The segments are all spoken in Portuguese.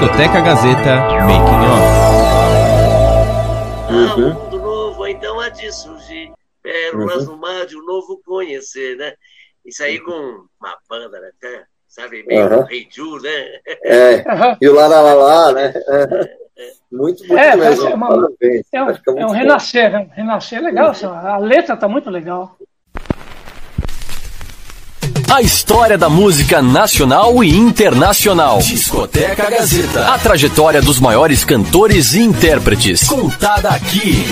Discoteca Gazeta Making Off. Ah, um mundo novo, então há de surgir. Pérolas uhum. no mar de um novo conhecer, né? Isso aí com uma banda, né? Sabe, meio uhum. Rei Ju, né? É, e o Laralá, né? Muito, muito é, legal. É, uma, é, um, é, é um renascer, né? renascer é legal. Uhum. A letra tá muito legal. A história da música nacional e internacional. Discoteca Gazeta. A trajetória dos maiores cantores e intérpretes. Contada aqui.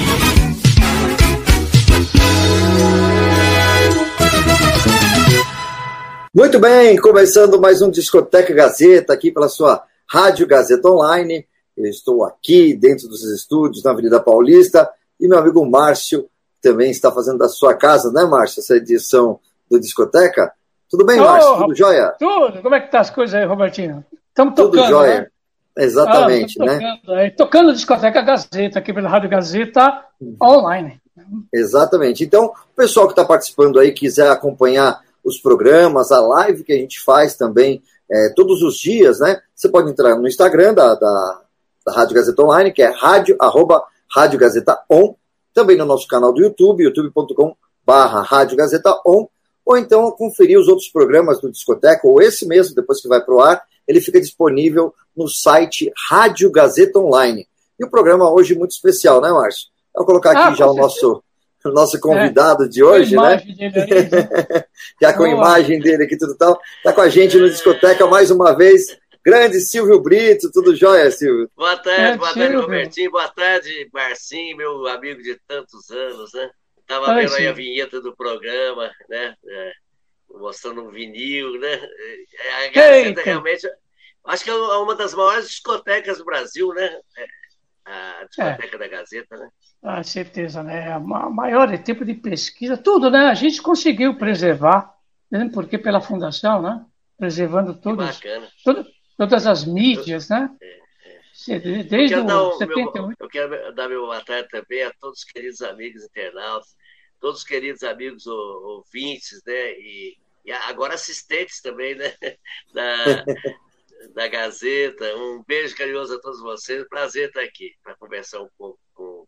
Muito bem, começando mais um Discoteca Gazeta aqui pela sua Rádio Gazeta Online. Eu estou aqui dentro dos estúdios na Avenida Paulista e meu amigo Márcio também está fazendo da sua casa, né, Márcio, essa edição do Discoteca. Tudo bem, oh, Márcio? Tudo jóia? Tudo. Como é que tá as coisas aí, Robertinho? Estamos tocando, Tudo jóia. Né? Exatamente, ah, tocando, né? Aí, tocando Discoteca Gazeta, aqui pela Rádio Gazeta online. Exatamente. Então, o pessoal que está participando aí, quiser acompanhar os programas, a live que a gente faz também é, todos os dias, né? Você pode entrar no Instagram da, da, da Rádio Gazeta Online, que é rádio, arroba, Rádio Gazeta On, também no nosso canal do YouTube, youtube.com barra Rádio Gazeta On, ou então conferir os outros programas do Discoteca, ou esse mesmo, depois que vai para o ar, ele fica disponível no site Rádio Gazeta Online. E o programa hoje muito especial, né, Márcio? Vou colocar aqui ah, já o nosso, o nosso convidado é, de hoje, né? já com a imagem dele aqui tudo tal. Está com a gente no Discoteca mais uma vez. Grande Silvio Brito, tudo jóia, Silvio? Boa tarde, é, boa tarde, Robertinho. Boa tarde, Marcinho, meu amigo de tantos anos, né? Tava vendo aí a vinheta do programa, né? É, mostrando um vinil, né? É, a Gazeta realmente. Acho que é uma das maiores discotecas do Brasil, né? É, a discoteca é. da Gazeta, né? Ah, certeza, né? A maior tipo de pesquisa, tudo, né? A gente conseguiu preservar, né? porque pela fundação, né? Preservando todos, todo, todas as mídias, né? É. Desde eu, quero o 78. Meu, eu quero dar meu boa tarde também a todos os queridos amigos internautas, todos os queridos amigos ouvintes, né? E, e agora assistentes também, né? Da, da Gazeta. Um beijo carinhoso a todos vocês. Prazer estar aqui para conversar um pouco com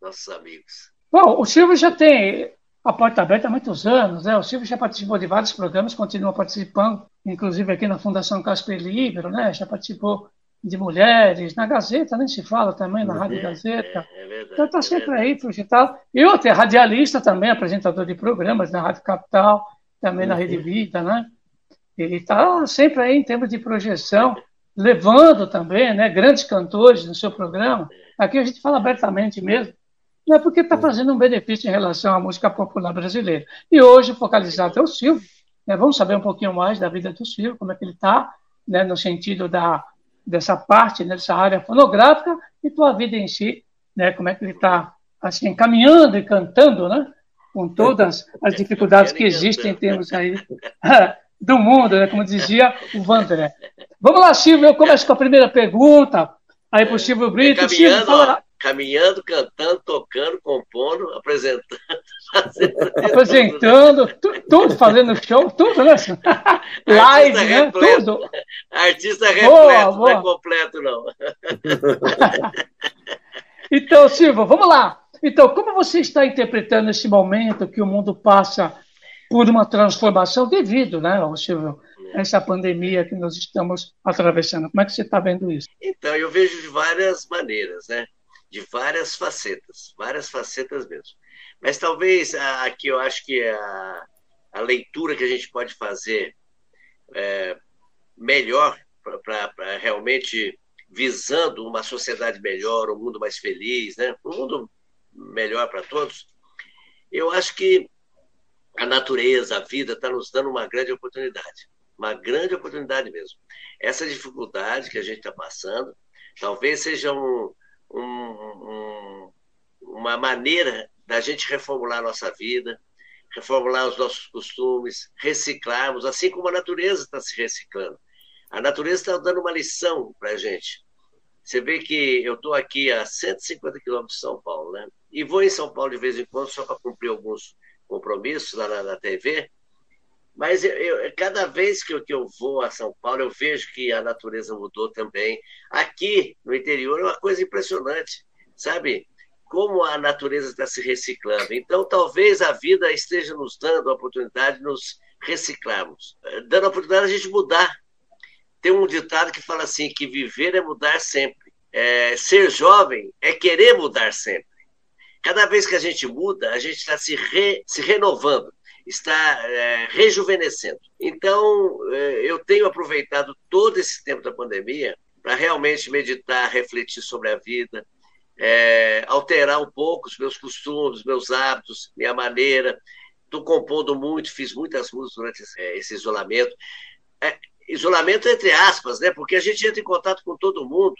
nossos amigos. Bom, o Silvio já tem a porta aberta há muitos anos, né? O Silvio já participou de vários programas, continua participando, inclusive aqui na Fundação Casper Libero, né? Já participou de mulheres, na Gazeta nem se fala também, na Rádio é, Gazeta. É, é verdade, então está é sempre aí projetado. E outro, é radialista também, apresentador de programas na Rádio Capital, também na Rede uhum. Vida, né? Ele está sempre aí em termos de projeção, levando também né, grandes cantores no seu programa. Aqui a gente fala abertamente mesmo, não é porque está fazendo um benefício em relação à música popular brasileira. E hoje, focalizado é o Silvio. Né, vamos saber um pouquinho mais da vida do Silvio, como é que ele está, né, no sentido da dessa parte, né, dessa área fonográfica e tua vida em si, né, como é que ele está assim caminhando e cantando, né, com todas as dificuldades que existem em termos aí do mundo, né, como dizia o Vandré. Vamos lá, Silvio, eu começo com a primeira pergunta. Aí para o Silvio Brito. Silvio, fala... caminhando, cantando, tocando, compondo, apresentando. apresentando, tudo, tudo, fazendo show, tudo, né? Live, né? Repleto. Tudo. Artista repleto, boa, boa. não é completo, não. então, Silvio, vamos lá. Então, como você está interpretando esse momento que o mundo passa por uma transformação devido, né, Silvio, a essa pandemia que nós estamos atravessando? Como é que você está vendo isso? Então, eu vejo de várias maneiras, né? De várias facetas, várias facetas mesmo. Mas talvez aqui eu acho que a, a leitura que a gente pode fazer é, melhor para realmente visando uma sociedade melhor, um mundo mais feliz, né? um mundo melhor para todos, eu acho que a natureza, a vida está nos dando uma grande oportunidade, uma grande oportunidade mesmo. Essa dificuldade que a gente está passando, talvez seja um, um, um, uma maneira da gente reformular a nossa vida, reformular os nossos costumes, reciclarmos, assim como a natureza está se reciclando. A natureza está dando uma lição para a gente. Você vê que eu estou aqui a 150 quilômetros de São Paulo, né? E vou em São Paulo de vez em quando só para cumprir alguns compromissos lá na, na TV. Mas eu, eu, cada vez que eu, que eu vou a São Paulo, eu vejo que a natureza mudou também. Aqui no interior é uma coisa impressionante, sabe? Como a natureza está se reciclando. Então, talvez a vida esteja nos dando a oportunidade de nos reciclarmos, dando a oportunidade de a gente mudar. Tem um ditado que fala assim: que viver é mudar sempre. É, ser jovem é querer mudar sempre. Cada vez que a gente muda, a gente está se, re, se renovando está é, rejuvenescendo. Então, é, eu tenho aproveitado todo esse tempo da pandemia para realmente meditar, refletir sobre a vida, é, alterar um pouco os meus costumes, meus hábitos, minha maneira. Estou compondo muito, fiz muitas músicas durante esse, é, esse isolamento. É, isolamento entre aspas, né? Porque a gente entra em contato com todo mundo.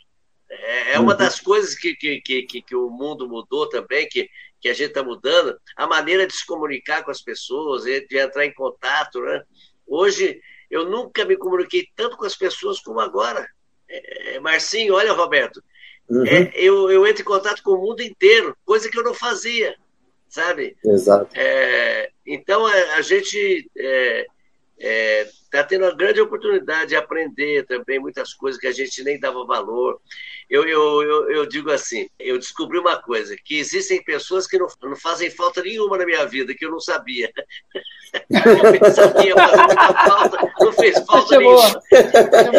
É, é uma uhum. das coisas que, que, que, que, o mundo mudou também, que, que a gente está mudando, a maneira de se comunicar com as pessoas, de entrar em contato. Né? Hoje, eu nunca me comuniquei tanto com as pessoas como agora. É, Marcinho, olha, Roberto, uhum. é, eu, eu entro em contato com o mundo inteiro, coisa que eu não fazia, sabe? Exato. É, então, a, a gente é, é, está tendo uma grande oportunidade de aprender também muitas coisas que a gente nem dava valor. Eu, eu, eu, eu digo assim, eu descobri uma coisa, que existem pessoas que não, não fazem falta nenhuma na minha vida, que eu não sabia. Eu pensava que ia fazer muita falta, não fez falta nenhuma.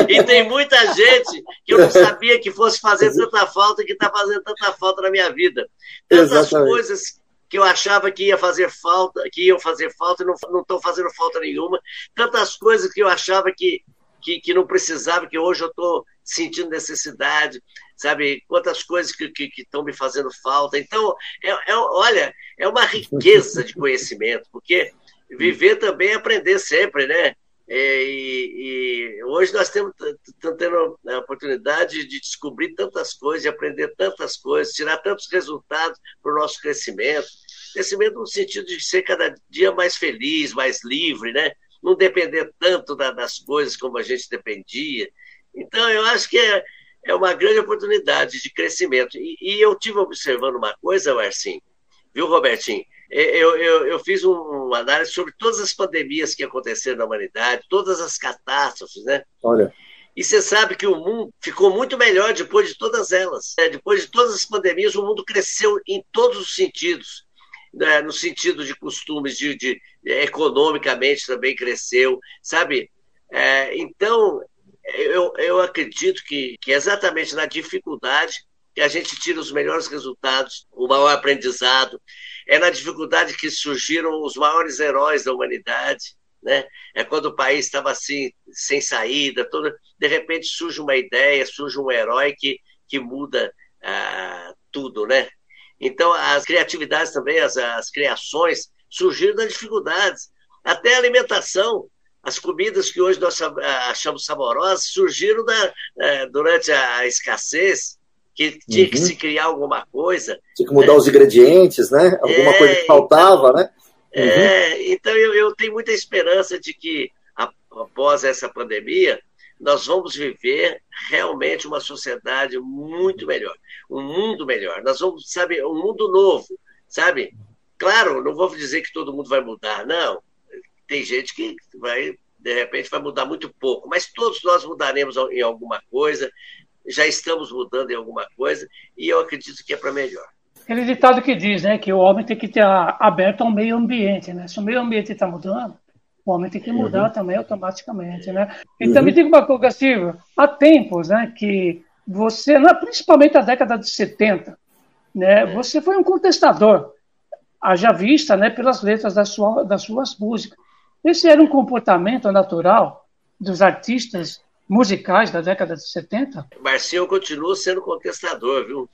E tem muita gente que eu não sabia que fosse fazer tanta falta, que está fazendo tanta falta na minha vida. Tantas Exatamente. coisas que eu achava que ia fazer falta, que iam fazer falta e não estão fazendo falta nenhuma. Tantas coisas que eu achava que, que, que não precisava, que hoje eu estou sentindo necessidade, sabe? Quantas coisas que estão me fazendo falta. Então, é, é, olha, é uma riqueza de conhecimento, porque viver também é aprender sempre, né? É, e, e, hoje nós temos tendo a oportunidade de descobrir tantas coisas, de aprender tantas coisas, tirar tantos resultados para o nosso crescimento. Crescimento no sentido de ser cada dia mais feliz, mais livre, né? não depender tanto da, das coisas como a gente dependia. Então, eu acho que é, é uma grande oportunidade de crescimento. E, e eu tive observando uma coisa, Marcinho, viu, Robertinho? eu, eu, eu fiz uma análise sobre todas as pandemias que aconteceram na humanidade, todas as catástrofes, né? Olha. E você sabe que o mundo ficou muito melhor depois de todas elas. Né? Depois de todas as pandemias, o mundo cresceu em todos os sentidos. Né? No sentido de costumes, de, de economicamente também cresceu, sabe? É, então, eu, eu acredito que, que exatamente na dificuldade que a gente tira os melhores resultados, o maior aprendizado. É na dificuldade que surgiram os maiores heróis da humanidade. Né? É quando o país estava assim, sem saída, toda, de repente surge uma ideia, surge um herói que, que muda ah, tudo. Né? Então, as criatividades também, as, as criações, surgiram das dificuldades. Até a alimentação, as comidas que hoje nós achamos saborosas surgiram da, eh, durante a escassez, que tinha uhum. que se criar alguma coisa. Tinha que mudar né? os ingredientes, né? Alguma é, coisa que faltava, então, né? É, uhum. É, então eu, eu, tenho muita esperança de que após essa pandemia nós vamos viver realmente uma sociedade muito melhor, um mundo melhor. Nós vamos, sabe, um mundo novo, sabe? Claro, não vou dizer que todo mundo vai mudar, não. Tem gente que vai, de repente, vai mudar muito pouco, mas todos nós mudaremos em alguma coisa já estamos mudando em alguma coisa e eu acredito que é para melhor. Aquele ditado que diz né, que o homem tem que estar aberto ao meio ambiente. Né? Se o meio ambiente está mudando, o homem tem que mudar uhum. também automaticamente. Né? Então, uhum. me diga uma coisa, Silvio, há tempos né, que você, principalmente na década de 70, né, você foi um contestador, haja vista né, pelas letras das, sua, das suas músicas. Esse era um comportamento natural dos artistas musicais da década de 70? Marcinho continua sendo contestador, viu?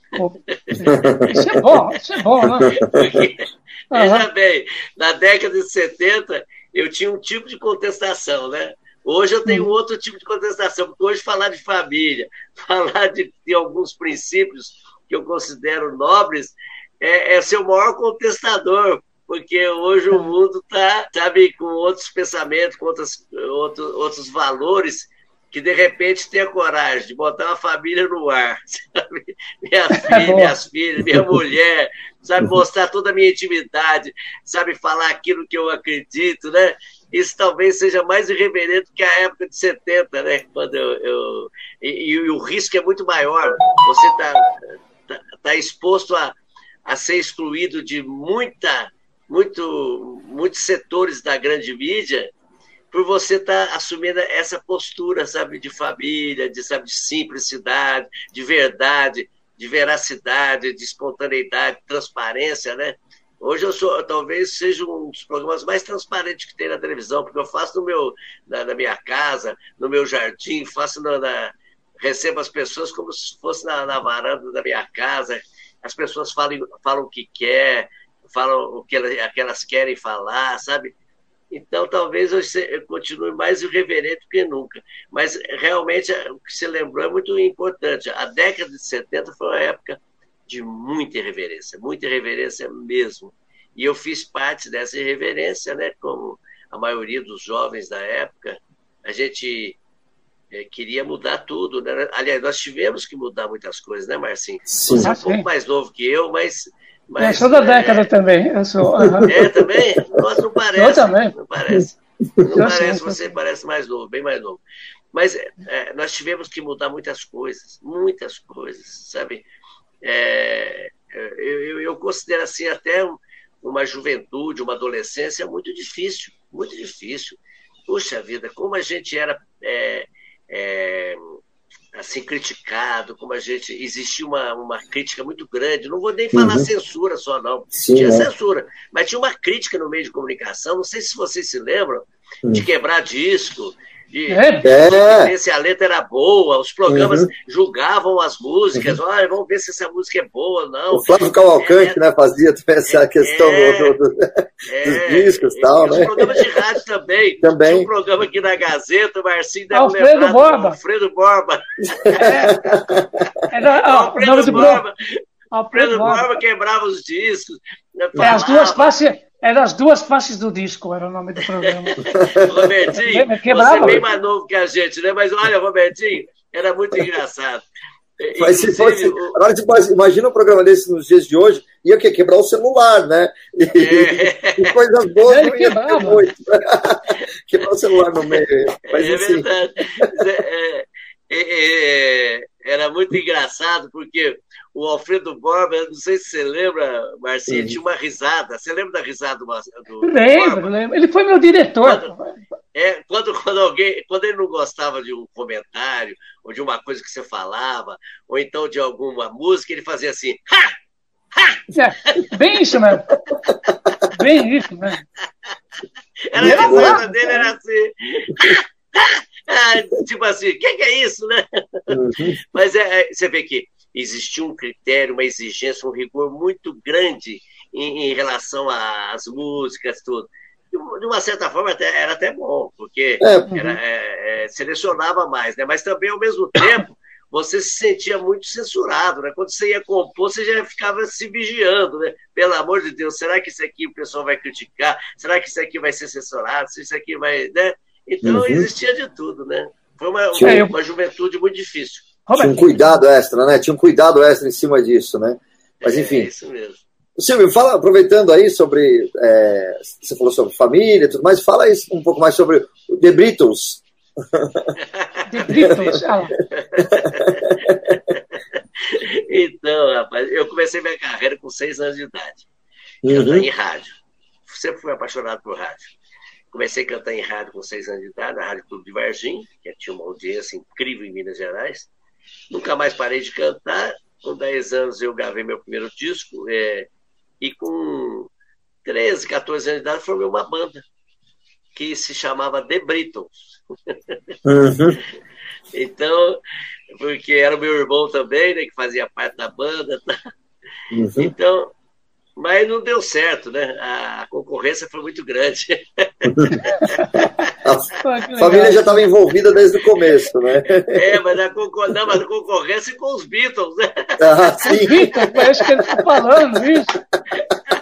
isso é bom, isso é bom, né? Porque, uhum. Veja bem, na década de 70 eu tinha um tipo de contestação, né? Hoje eu tenho outro tipo de contestação, porque hoje falar de família, falar de, de alguns princípios que eu considero nobres, é, é ser o maior contestador, porque hoje o mundo está, sabe, com outros pensamentos, com outros, outros, outros valores que de repente tenha coragem de botar uma família no ar, sabe? Minha é filha, minhas filhas, minha mulher, sabe? Mostrar toda a minha intimidade, sabe? Falar aquilo que eu acredito, né? isso talvez seja mais irreverente que a época de 70, né? Quando eu, eu e, e, o risco é muito maior. Você está tá, tá exposto a, a ser excluído de muita, muito, muitos setores da grande mídia por você estar tá assumindo essa postura, sabe, de família, de, sabe, de simplicidade, de verdade, de veracidade, de espontaneidade, transparência, né? Hoje eu sou, talvez seja um dos programas mais transparentes que tem na televisão, porque eu faço no meu, na, na minha casa, no meu jardim, faço na, na, recebo as pessoas como se fosse na, na varanda da minha casa. As pessoas falam, falam o que quer, falam o que elas, querem falar, sabe? Então, talvez eu, continue mais irreverente que nunca. Mas, realmente, o que você lembrou é muito importante. A década de 70 foi uma época de muita irreverência, muita irreverência mesmo. E eu fiz parte dessa irreverência, né? Como a maioria dos jovens da época, a gente é, queria mudar tudo. Né? Aliás, nós tivemos que mudar muitas coisas, né, Marcinho? Sim. Você é um pouco mais novo que eu, mas. Mas eu sou da é... década também. Eu sou. Uhum. É, também? Nossa, não parece. Eu também. Não parece. Não parece, você parece mais novo, bem mais novo. Mas é, nós tivemos que mudar muitas coisas, muitas coisas, sabe? é, eu, eu, considero assim até uma juventude, uma adolescência muito difícil, muito difícil. Puxa vida, como a gente era é, é, assim criticado, como a gente existia uma, uma crítica muito grande. Não vou nem falar uhum. censura só não, Sim, tinha é. censura, mas tinha uma crítica no meio de comunicação. Não sei se vocês se lembram uhum. de quebrar disco, de, é. ver se a letra era boa, os programas uhum. julgavam as músicas, uhum. olha, vamos ver se essa música é boa ou não. O Flávio Cavalcante, é, né, fazia essa é, questão do, do, dos é, discos e tal, né? Os programas de rádio também. também. Tinha um programa aqui na Gazeta, o Marcinho deve Alfredo lembrar. Borba. Alfredo Borba. É. Era, ó, Alfredo Borba. Alfredo Borba quebrava os discos. É, as duas faces eram as duas faces do disco, era o nome do programa. Robertinho, você é bem mais novo que a gente, né? Mas olha, Robertinho, era muito engraçado. Mas se fosse, agora, tipo, imagina um programa desse nos dias de hoje, ia que quebrar o celular, né? E, é. e coisas boas não ia ter muito. quebrar o celular no meio. Mas, é assim... verdade. É, é, é, era muito engraçado, porque o Alfredo Borba, não sei se você lembra, Marcinha, tinha uma risada. Você lembra da risada do, do Lembro, lembro. Ele foi meu diretor. Quando, é, quando, quando alguém, quando ele não gostava de um comentário, ou de uma coisa que você falava, ou então de alguma música, ele fazia assim, ha! Ha! É, bem isso mesmo. Bem isso mesmo. Era a risada dele, era assim. Tipo assim, o que, que, é isso, né? Uhum. Mas é, é, você vê que existia um critério, uma exigência, um rigor muito grande em, em relação às músicas, tudo. De uma certa forma, até, era até bom, porque é. era, é, é, selecionava mais, né? mas também, ao mesmo tempo, você se sentia muito censurado. Né? Quando você ia compor, você já ficava se vigiando. Né? Pelo amor de Deus, será que isso aqui o pessoal vai criticar? Será que isso aqui vai ser censurado? Se isso aqui vai. Né? Então, uhum. existia de tudo. Né? Foi uma, uma, uma juventude muito difícil. Tinha um cuidado extra, né? Tinha um cuidado extra em cima disso, né? Mas é, enfim. É isso mesmo. Silvio, fala, aproveitando aí sobre. É, você falou sobre família e tudo mais, fala aí um pouco mais sobre o The Beatles. The Beatles, Então, rapaz, eu comecei minha carreira com seis anos de idade, uhum. em rádio. Sempre fui apaixonado por rádio. Comecei a cantar em rádio com seis anos de idade, na Rádio Clube de Varginha, que tinha uma audiência incrível em Minas Gerais. Nunca mais parei de cantar. Com 10 anos eu gravei meu primeiro disco é, e com 13, 14 anos de idade formei uma banda que se chamava The Britons. Uhum. então, porque era o meu irmão também, né, que fazia parte da banda. Tá? Uhum. Então, mas não deu certo, né? A concorrência foi muito grande. a família já estava envolvida desde o começo, né? É, mas a, concor... não, mas a concorrência com os Beatles, né? Ah, sim. Beatles, parece que ele está falando isso.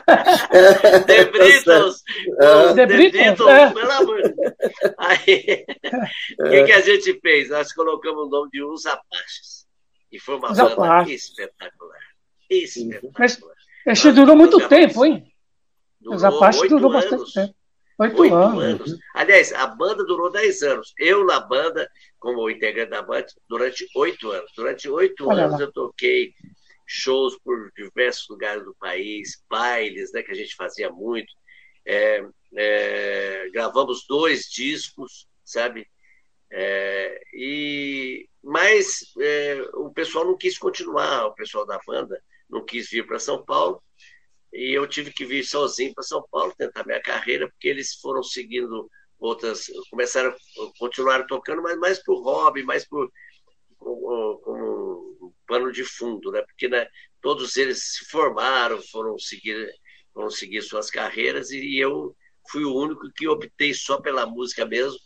The tá Beatles. É. The Beatles, é. pelo amor de Deus. Aí, o que, que a gente fez? Nós colocamos o nome de Os Apaches. E foi uma banda espetacular. Espetacular. Mas esse durou muito tempo, hein? Durou Os Apaches durou bastante tempo. Oito, Oito anos. anos. Aliás, a banda durou dez anos. Eu na banda, como integrante da banda, durante oito anos. Durante oito anos lá. eu toquei shows por diversos lugares do país, bailes, né, que a gente fazia muito. É, é, gravamos dois discos, sabe? É, e mas é, o pessoal não quis continuar, o pessoal da banda não quis vir para São Paulo e eu tive que vir sozinho para São Paulo tentar minha carreira porque eles foram seguindo outras, começaram, continuaram tocando, mas mais por hobby, mais por como um pano de fundo, né? Porque né, todos eles se formaram, foram seguir, foram seguir suas carreiras e eu fui o único que optei só pela música mesmo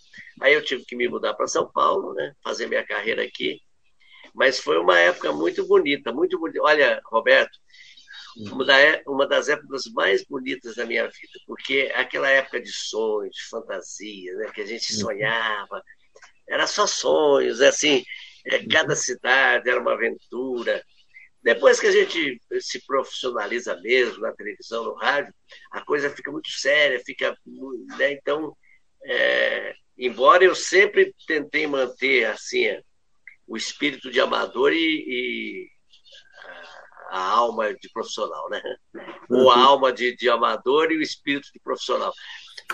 Aí eu tive que me mudar para São Paulo, né? Fazer minha carreira aqui. Mas foi uma época muito bonita, muito bonita. Olha, Roberto, uma, da, é, uma das épocas mais bonitas da minha vida, porque aquela época de sonhos, de fantasia, né? Que a gente uhum. sonhava, era só sonhos, assim, é, cada cidade era uma aventura. Depois que a gente se profissionaliza mesmo na televisão, no rádio, a coisa fica muito séria, fica, né? então é, embora eu sempre tentei manter assim o espírito de amador e, e a, alma de profissional, né? Ou a uhum. alma de, de amador e o espírito de profissional.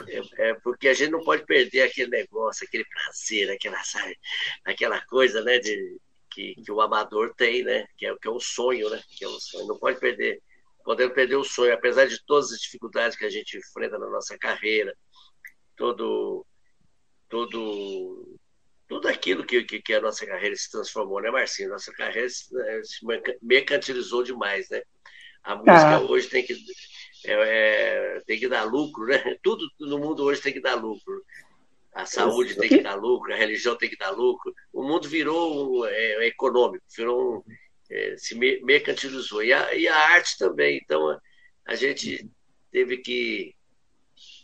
É, é, porque a gente não pode perder aquele negócio, aquele prazer, aquela, sabe, aquela coisa, né, de, que, que o amador tem, né, que é, que é o sonho, né, que é o sonho. Não pode perder, podemos perder o sonho, apesar de todas as dificuldades que a gente enfrenta na nossa carreira, todo tudo tudo aquilo que, que, que, a nossa carreira se transformou, né, Marcinho? Nossa carreira se, né, se mercantilizou demais, né? A música ah. hoje tem que, é, é, tem que dar lucro, né? Tudo no mundo hoje tem que dar lucro. A saúde tem que dar lucro, a religião tem que dar lucro. O mundo virou é, econômico, virou um, é, se mercantilizou. E a, e a arte também. Então, a, a gente teve que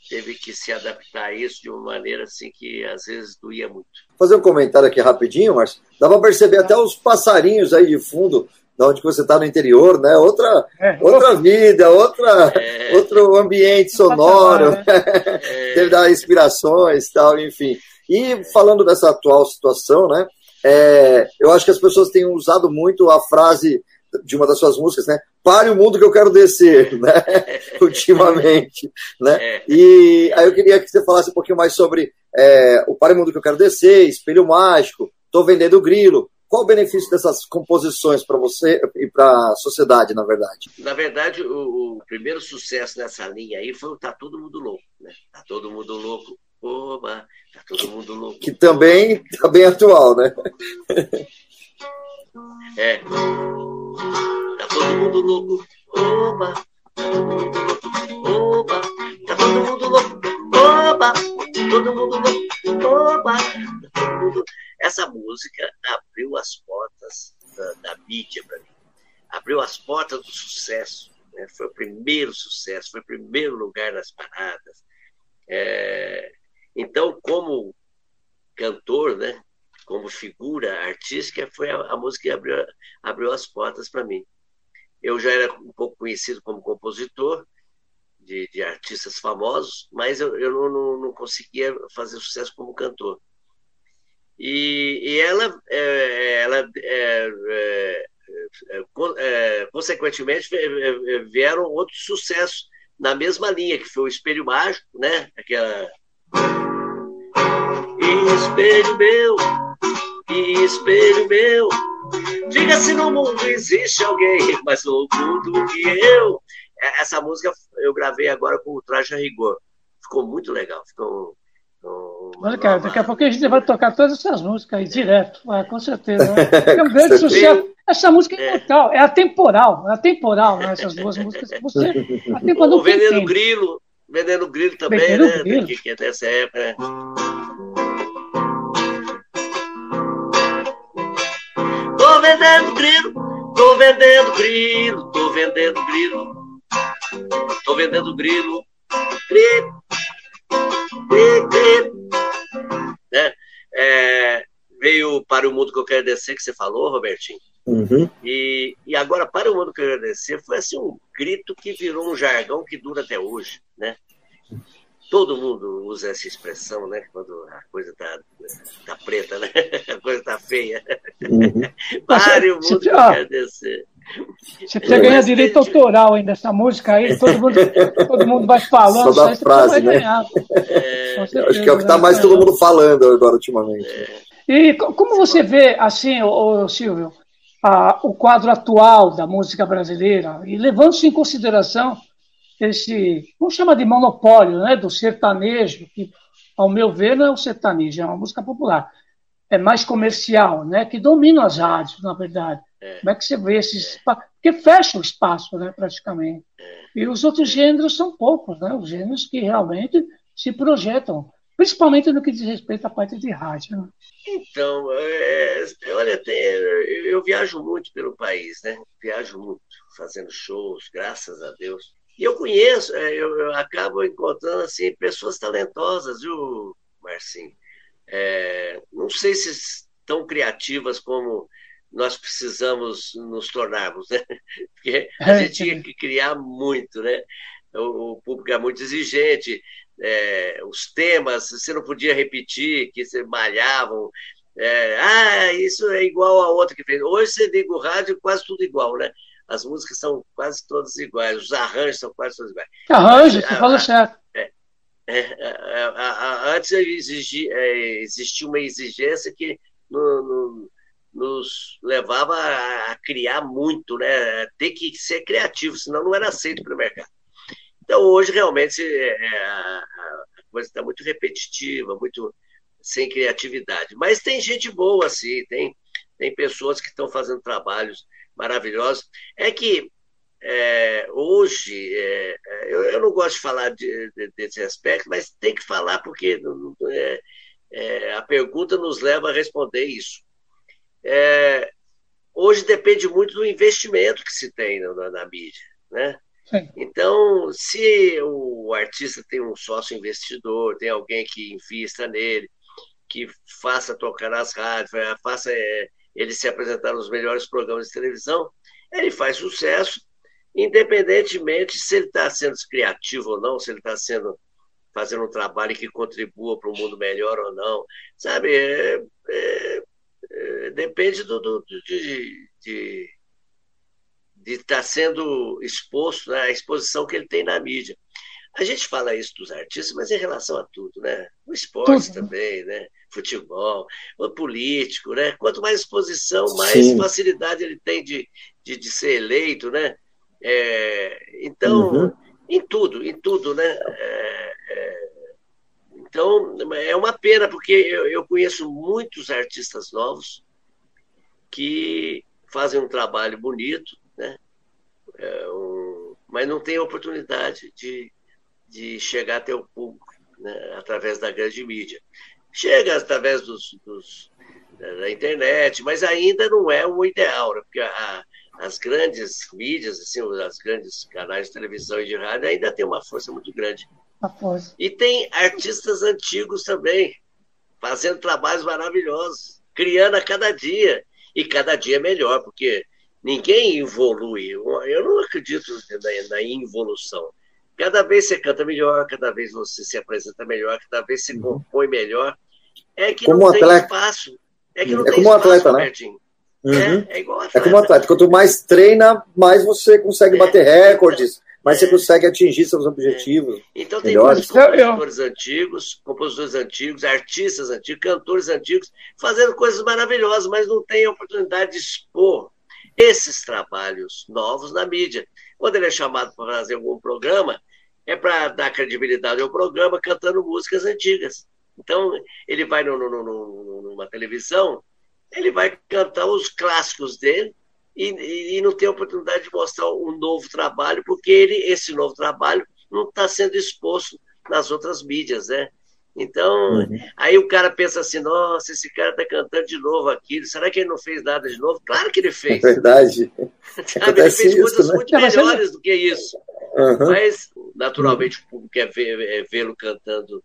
teve que se adaptar a isso de uma maneira assim que às vezes doía muito. Vou fazer um comentário aqui rapidinho, Márcio. Dá para perceber até os passarinhos aí de fundo, da onde você está no interior, né? Outra, é, outra vida, outra, é, outro ambiente sonoro, né? é, deve dar inspirações, tal, enfim. E falando dessa atual situação, né? É, eu acho que as pessoas têm usado muito a frase de uma das suas músicas, né? Pare o mundo que eu quero descer, né? Ultimamente, né? É. E aí eu queria que você falasse um pouquinho mais sobre é, o Pare o mundo que eu quero descer, Espelho Mágico, Tô vendendo grilo. Qual o benefício dessas composições para você e para a sociedade, na verdade? Na verdade, o, o, primeiro sucesso nessa linha aí foi o Tá Todo Mundo Louco, né? Tá Todo Mundo Louco, oba, tá todo mundo louco. Que também tá bem atual, né? É. Mundo louco, oba. Oba. Tá todo mundo louco, oba. Todo mundo louco, oba. Tá todo mundo... Essa música abriu as portas da, da mídia para mim. Abriu as portas do sucesso. Né? Foi o primeiro sucesso, foi o primeiro lugar nas paradas. É... Então, como cantor, né? como figura artística, foi a, a música que abriu, abriu as portas para mim. Eu já era um pouco conhecido como compositor de, de artistas famosos, mas eu, eu não, não, não, conseguia fazer sucesso como cantor. E, e ela, é, ela é, é, é consequentemente, vieram outros sucessos na mesma linha, que foi o Espelho Mágico, né? Aquela. Espelho meu, espelho meu. Diga se no mundo existe alguém mais louco do que eu. É, essa música eu gravei agora com o Traje a Rigor. Ficou muito legal. Ficou. Olha, cara, daqui a pouco a gente vai tocar todas essas músicas aí direto, ah, com certeza. É um grande sucesso. Essa música é imortal, é atemporal, é atemporal, né, essas duas músicas. Você, o Veneno Grilo, Veneno Grilo também, Veneno né? Grilo. Que, que é dessa época, né? Vendendo grilo, tô vendendo grilo, tô vendendo grilo, tô vendendo grilo, grilo, grilo, grilo. Né? É, veio para o mundo que eu quero descer, que você falou, Robertinho. Uhum. E, e agora, para o mundo que eu quero descer, foi assim um grito que virou um jargão que dura até hoje, né? Todo mundo usa essa expressão, né? Quando a coisa tá, tá preta, né? A coisa tá feia. Uhum. Pare, o mundo quer descer. Você precisa ganhar direito autoral ainda essa música aí, todo mundo, todo mundo vai falando, só da frase, né? É, certeza, acho que é o que está mais todo mundo falando agora ultimamente. É. E como você vê, assim, ô, ô Silvio, a, o quadro atual da música brasileira, e levando-se em consideração esse, vamos chamar de monopólio, né, do sertanejo, que, ao meu ver, não é o sertanejo, é uma música popular, é mais comercial, né, que domina as rádios, na verdade. É. Como é que você vê esses Porque fecha o espaço, né, praticamente. É. E os outros gêneros são poucos, né, os gêneros que realmente se projetam principalmente no que diz respeito à parte de rádio. Né? Então, é, olha, tem, eu viajo muito pelo país, né? Viajo muito, fazendo shows, graças a Deus. E eu conheço, é, eu, eu acabo encontrando assim pessoas talentosas, viu, Marcinho? É, não sei se tão criativas como nós precisamos nos tornarmos, né? Porque a é, gente tinha que criar muito, né? O, o público é muito exigente, é, os temas, você não podia repetir, que se malhavam. É, ah, isso é igual a outra que fez. Hoje você liga o rádio, quase tudo igual, né? As músicas são quase todas iguais, os arranjos são quase todos iguais. Arranjo, você falou certo. É, é, é antes existia, existia uma exigência que no, no, nos levava a, criar muito, né? Ter que ser criativo, senão não era aceito para o mercado. Então, hoje, realmente, a, coisa está muito repetitiva, muito sem criatividade. Mas tem gente boa, sim, tem, tem pessoas que estão fazendo trabalhos maravilhosos. É que é, hoje, é, eu, eu, não gosto de falar de, de, desse aspecto, mas tem que falar porque é, é, a pergunta nos leva a responder isso. É, hoje depende muito do investimento que se tem na, na mídia, né? Então, se o artista tem um sócio investidor, tem alguém que invista nele, que faça tocar nas rádios, faça é, ele se apresentar nos melhores programas de televisão, ele faz sucesso, independentemente se ele está sendo criativo ou não, se ele está sendo fazendo um trabalho que contribua para um mundo melhor ou não, sabe? É, é, é, depende do, do de, de de estar tá sendo exposto, né, a exposição que ele tem na mídia. A gente fala isso dos artistas, mas em relação a tudo, né? O esporte tudo. também, né? Futebol, o político, né? Quanto mais exposição, mais Sim. facilidade ele tem de, de, de, ser eleito, né? É, então, uhum. em tudo, em tudo, né? É, é, então, é uma pena, porque eu, eu conheço muitos artistas novos que fazem um trabalho bonito, né? É um, mas não tem oportunidade de, de chegar até o público né? através da grande mídia. Chega através dos, dos, da internet, mas ainda não é o ideal, né? porque a, as grandes mídias, assim, os grandes canais de televisão e de rádio ainda tem uma força muito grande. E tem artistas antigos também, fazendo trabalhos maravilhosos, criando a cada dia. E cada dia melhor, porque Ninguém evolui. Eu não acredito na, na involução. Cada vez você canta melhor, cada vez você se apresenta melhor, cada vez você uhum. compõe melhor. É que como não atleta. tem espaço. É que não é tem como espaço, atleta, né? Uhum. É, é, igual atleta. É como atleta. Quanto mais treina, mais você consegue é. bater recordes, mais você é. consegue atingir seus objetivos. É. Então tem melhores. compositores antigos, compositores antigos, artistas antigos, cantores antigos, fazendo coisas maravilhosas, mas não tem oportunidade de expor esses trabalhos novos na mídia. Quando ele é chamado para fazer algum programa, é para dar credibilidade ao programa cantando músicas antigas. Então, ele vai no, no, no, numa televisão, ele vai cantar os clássicos dele e, e, e, não tem oportunidade de mostrar um novo trabalho, porque ele, esse novo trabalho não está sendo exposto nas outras mídias, né? Então, uhum. aí o cara pensa assim: nossa, esse cara está cantando de novo aquilo, será que ele não fez nada de novo? Claro que ele fez. É verdade. Sabe, ele fez isso, coisas né? muito melhores do que isso. Uhum. Mas, naturalmente, o público quer é vê-lo cantando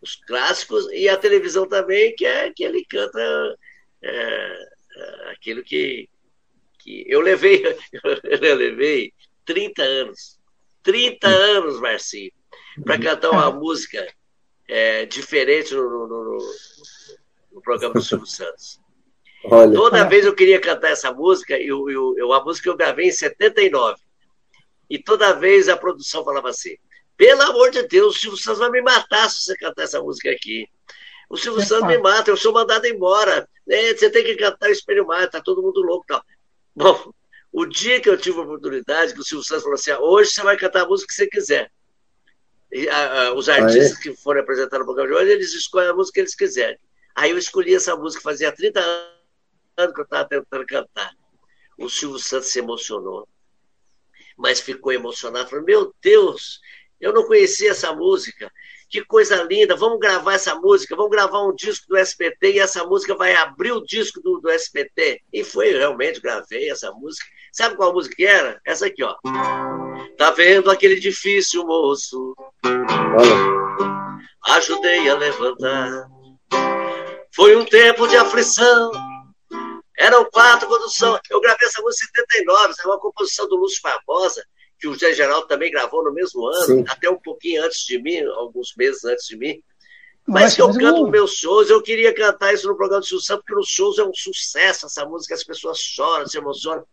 os clássicos e a televisão também quer que ele canta é, aquilo que, que eu levei, eu levei 30 anos. 30 uhum. anos, Marcinho para cantar uma música é, diferente no, no, no, no, programa do Silvio Santos. Olha. Toda vez eu queria cantar essa música, e eu, eu, eu, a música eu gravei em 79. E toda vez a produção falava assim: pelo amor de Deus, o Silvio Santos vai me matar se você cantar essa música aqui. O Silvio Santos me mata, eu sou mandado embora. É, você tem que cantar o Espelho Mar, tá todo mundo louco tal. Bom, o dia que eu tive a oportunidade, que o Silvio Santos falou assim: ah, hoje você vai cantar a música que você quiser. E, a, a, os artistas que forem apresentar no programa de hoje, eles escolhem a música que eles quiserem. Aí eu escolhi essa música, fazia 30 anos que eu estava tentando cantar. O Silvio Santos se emocionou, mas ficou emocionado. Falou: Meu Deus, eu não conhecia essa música. Que coisa linda, vamos gravar essa música, vamos gravar um disco do SPT e essa música vai abrir o disco do, do SPT. E foi, realmente, gravei essa música. Sabe qual música que era? Essa aqui, ó. Tá vendo aquele edifício, moço? Olha. Ajudei a levantar. Foi um tempo de aflição. Eram quatro conduções. Eu gravei essa música em 79, é uma composição do Lúcio Barbosa que o Zé Geraldo também gravou no mesmo ano, Sim. até um pouquinho antes de mim, alguns meses antes de mim. Mas que eu canto nos meus shows, eu queria cantar isso no programa do Silvio Santos, porque nos shows é um sucesso essa música, as pessoas choram, se emocionam.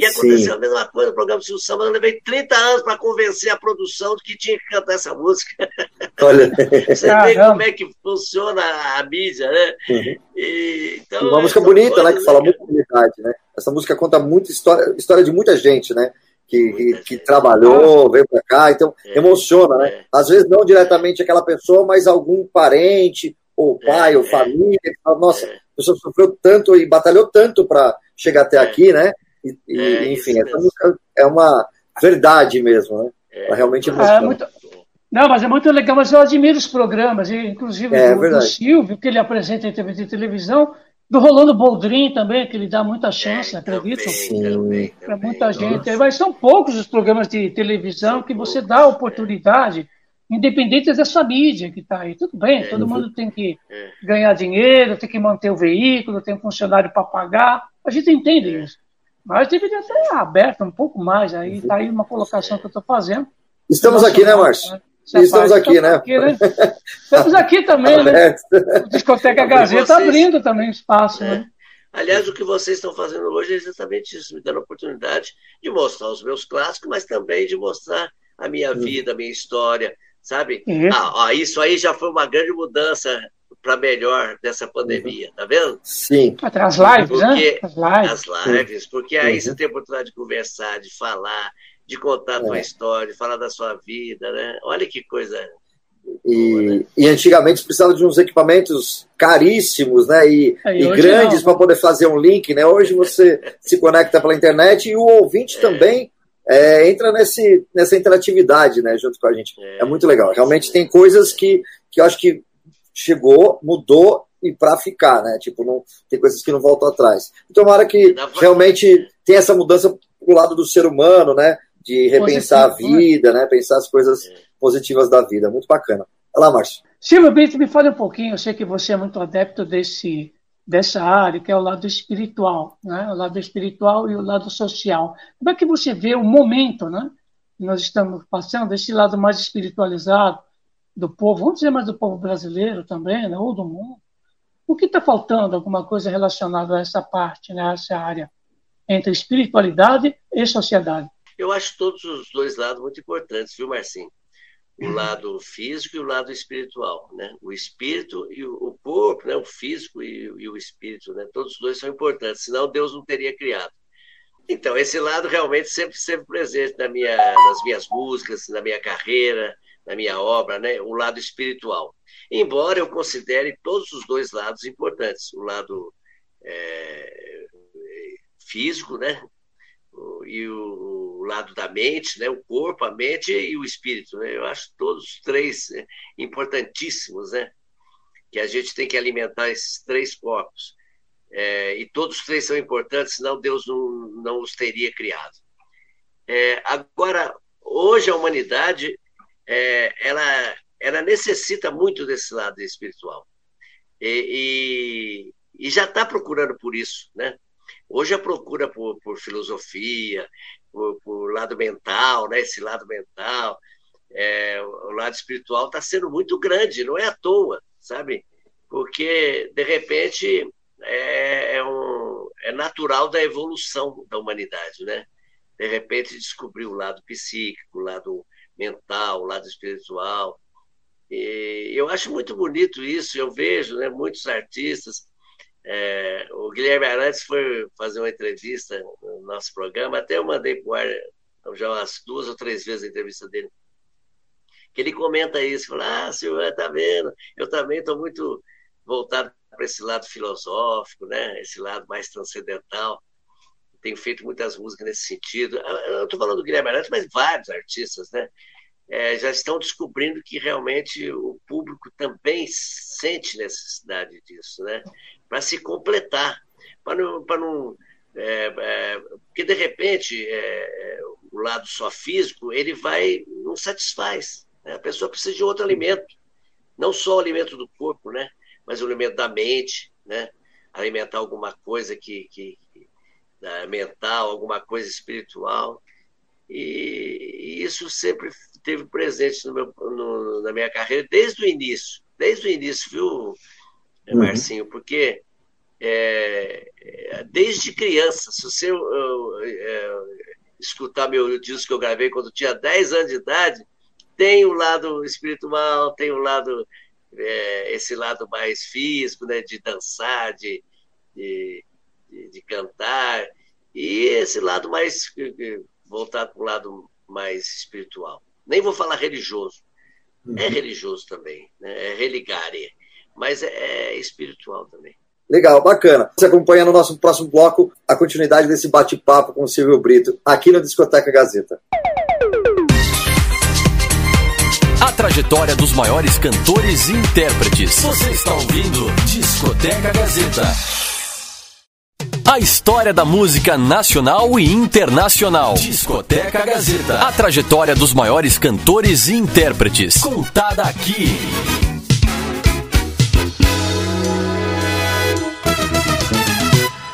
E aconteceu Sim. a mesma coisa no programa do Silvio Santos, eu levei 30 anos para convencer a produção de que tinha que cantar essa música. Olha. Você vê como é que funciona a mídia, né? Uhum. E, então, uma música bonita, né? Que fala muito de verdade, né? Essa música conta muita história, história de muita gente, né? que, que, que trabalhou, veio para cá, então é, emociona, né? É. Às vezes não diretamente aquela pessoa, mas algum parente, ou é, pai, ou é. família, que fala, nossa, a pessoa sofreu tanto e batalhou tanto para chegar até aqui, né? E, e enfim, essa música é uma verdade mesmo, né? Ela realmente emociona. Muito... Não, mas é muito legal, mas eu admiro os programas, inclusive é, do, do Silvio, que ele apresenta em TV de televisão, do Rolando Boldrin também, que ele dá muita chance, é, acredito. Sim. Para muita gente. Mas são poucos os programas de televisão que você dá oportunidade, independente dessa mídia que está aí. Tudo bem, é, todo mundo tem que é. ganhar dinheiro, tem que manter o veículo, tem um funcionário para pagar. A gente entende é. isso. Mas deveria ser aberto um pouco mais. Aí está aí uma colocação que eu estou fazendo. Estamos aqui, né, Márcio? Né? estamos aqui, estamos né? Aqui, né? Estamos aqui também, né? O Discoteca Gazeta está abrindo também espaço, é. né? Aliás, o que vocês estão fazendo hoje é exatamente isso, me dando a oportunidade de mostrar os meus clássicos, mas também de mostrar a minha vida, a minha história, sabe? Ah, ó, isso aí já foi uma grande mudança para melhor dessa pandemia, uhum. tá vendo? Sim. As lives, né? porque, né? As lives. As lives, porque aí uhum. você tem a oportunidade de conversar, de falar, de contar a tua é. história, de falar da sua vida, né? Olha que coisa. E, boa, né? e antigamente precisava de uns equipamentos caríssimos, né? E, é, e grandes para poder fazer um link, né? Hoje você se conecta pela internet e o ouvinte é. também é, entra nesse, nessa interatividade, né? Junto com a gente. É, é muito legal. Realmente tem coisas que, que eu acho que chegou, mudou e para ficar, né? Tipo, não, tem coisas que não voltam atrás. Então, tomara que realmente tenha essa mudança pro lado do ser humano, né? de repensar Positivo, a né? vida, né? Pensar as coisas positivas da vida. Muito bacana. Olha lá, Márcio. Silvio Brito, me fale um pouquinho. Eu sei que você é muito adepto desse, dessa área, que é o lado espiritual, né? O lado espiritual e o lado social. Como é que você vê o momento, né? Que nós estamos passando, desse lado mais espiritualizado do povo, vamos dizer mais do povo brasileiro também, né? Ou do mundo. O que está faltando? Alguma coisa relacionada a essa parte, né? A essa área entre espiritualidade e sociedade? Eu acho todos os dois lados muito importantes, viu, Marcinho? O uhum. lado físico e o lado espiritual, né? O espírito e o, corpo, né? O físico e, e o espírito, né? Todos os dois são importantes, senão Deus não teria criado. Então, esse lado realmente sempre sempre presente na minha, nas minhas músicas, na minha carreira, na minha obra, né? O lado espiritual. Embora eu considere todos os dois lados importantes, o lado é, físico, né? e o, lado da mente, né? o corpo, a mente e o espírito. Né? Eu acho todos os três né? importantíssimos, né? que a gente tem que alimentar esses três corpos. É, e todos os três são importantes, senão Deus não, não os teria criado. É, agora, hoje a humanidade é, ela, ela necessita muito desse lado espiritual. E, e, e já está procurando por isso, né? Hoje a procura por, por filosofia, por, por, lado mental, né? esse lado mental, é, o lado espiritual está sendo muito grande, não é à toa, sabe? Porque, de repente, é, é, um, é natural da evolução da humanidade, né? De repente, descobrir o lado psíquico, o lado mental, o lado espiritual. E eu acho muito bonito isso, eu vejo né, muitos artistas. É, o Guilherme Arantes foi fazer uma entrevista no nosso programa, até eu mandei para o ar já umas duas ou três vezes a entrevista dele que ele comenta isso, fala, ah, Silvio, tá vendo, eu também estou muito voltado para esse lado filosófico, né? esse lado mais transcendental. Tenho feito muitas músicas nesse sentido. Eu estou falando do Guilherme Arantes, mas vários artistas né? É, já estão descobrindo que realmente o público também sente necessidade disso, né? para se completar, para não. Pra não é, é, porque, de repente, é, é, o lado só físico ele vai não satisfaz. Né? A pessoa precisa de outro alimento, não só o alimento do corpo, né? mas o alimento da mente, né? alimentar alguma coisa que, que né? mental, alguma coisa espiritual. E, e isso sempre teve presente no meu, no, na minha carreira desde o início, desde o início, viu, uhum. Marcinho? Porque é, é, desde criança, se você é, escutar meu disco que eu gravei quando tinha 10 anos de idade, tem o lado espiritual, tem o lado é, esse lado mais físico, né, de dançar, de, de, de, cantar, e esse lado mais voltado para o lado mais espiritual. Nem vou falar religioso, é uhum. religioso também, né, é religare, mas é, é espiritual também. Legal, bacana. Você acompanha no nosso próximo bloco a continuidade desse bate-papo com o Silvio Brito, aqui na Discoteca Gazeta. A trajetória dos maiores cantores e intérpretes. Você está ouvindo Discoteca Gazeta. A história da música nacional e internacional. Discoteca Gazeta. A trajetória dos maiores cantores e intérpretes. Contada aqui.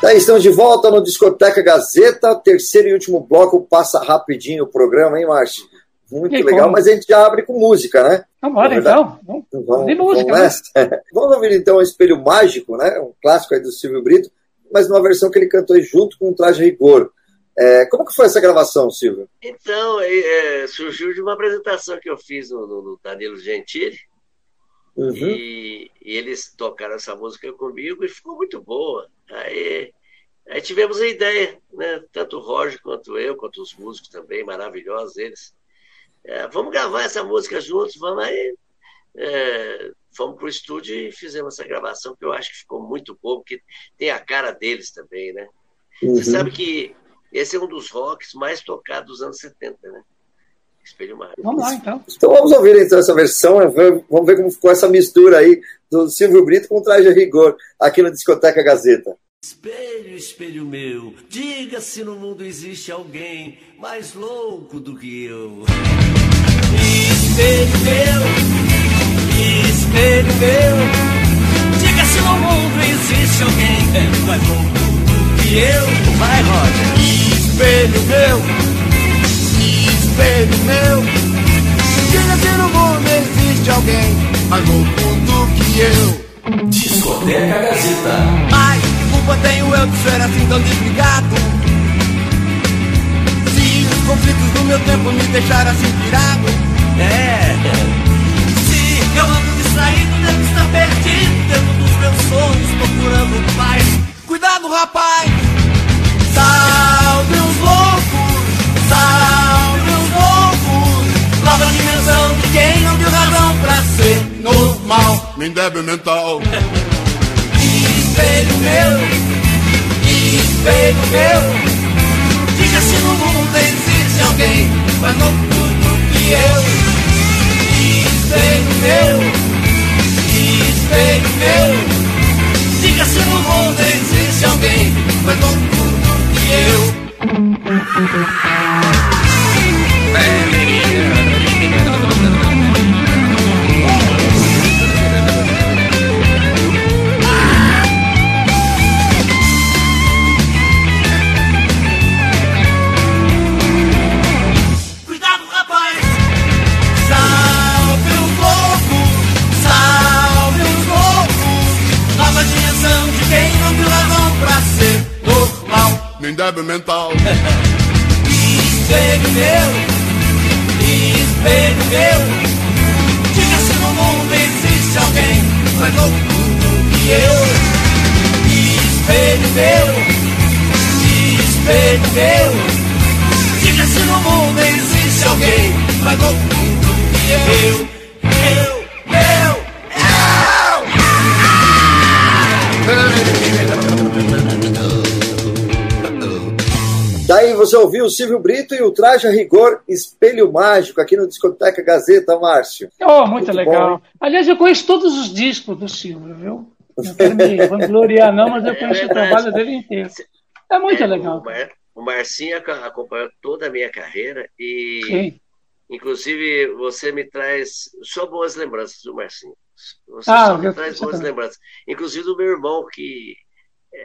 Tá, estamos de volta no Discoteca Gazeta. Terceiro e último bloco passa rapidinho o programa, hein, Márcio? Muito legal, como? mas a gente já abre com música, né? Vamos embora, então. Vamos, vamos, de música. Vamos, né? vamos ouvir então o Espelho Mágico, né? Um clássico aí do Silvio Brito, mas numa versão que ele cantou junto com o Traje Rigor. É, como que foi essa gravação, Silvio? Então, é, surgiu de uma apresentação que eu fiz no, no Danilo Gentili. Uhum. E, e, eles tocaram essa música comigo e ficou muito boa. Aí, aí tivemos a ideia, né? Tanto o Roger quanto eu, quanto os músicos também, maravilhosos eles é, vamos gravar essa música juntos, vamos aí. É, fomos para o estúdio e fizemos essa gravação, que eu acho que ficou muito bom, porque tem a cara deles também, né? Uhum. Você sabe que esse é um dos rocks mais tocados dos anos 70, né? Espelho Mágico. Vamos lá, então. Então vamos ouvir então essa versão, vamos ver como ficou essa mistura aí do Silvio Brito com o traje rigor aqui na Discoteca Gazeta. Espelho, espelho meu, diga se no mundo existe alguém mais louco do que eu. Espelho meu, espelho meu, diga se no mundo existe alguém mais louco do que eu. Vai, Roger. Espelho meu, espelho meu, diga se no mundo existe alguém mais louco do que eu. Discoteca Gazeta. Ai, culpa tenho eu de ser assim tão desligado? Se os conflitos do meu tempo me deixaram assim pirado, é. Distraído, devo estar perdido dentro dos meus sonhos, procurando paz. Cuidado, rapaz! Salve os loucos, salve os loucos, nova dimensão de quem não deu razão pra ser normal, nem débil mental espelho meu, espelho meu. Diga se no mundo existe alguém mais louco do que eu. Espelho meu, espelho meu. Diga se no mundo existe alguém mais do que eu. Débil mental. espelho meu, espelho meu, diga se no mundo existe alguém mais louco que eu. Espelho meu, espelho meu, diga se no mundo existe alguém mais louco que. Eu, você ouviu o Silvio Brito e o Traje a Rigor Espelho Mágico aqui no Discoteca Gazeta, Márcio. Oh, muito, legal. Aliás, eu conheço todos os discos do Silvio, viu? Não quero me vangloriar, não, mas eu conheço o trabalho dele inteiro. É muito É, legal. O, Mar, o Marcinho ac- acompanhou toda a minha carreira e, Sim. inclusive, você me traz só boas lembranças do Marcinho. Você Ah, só me traz boas também. lembranças. Inclusive do meu irmão, que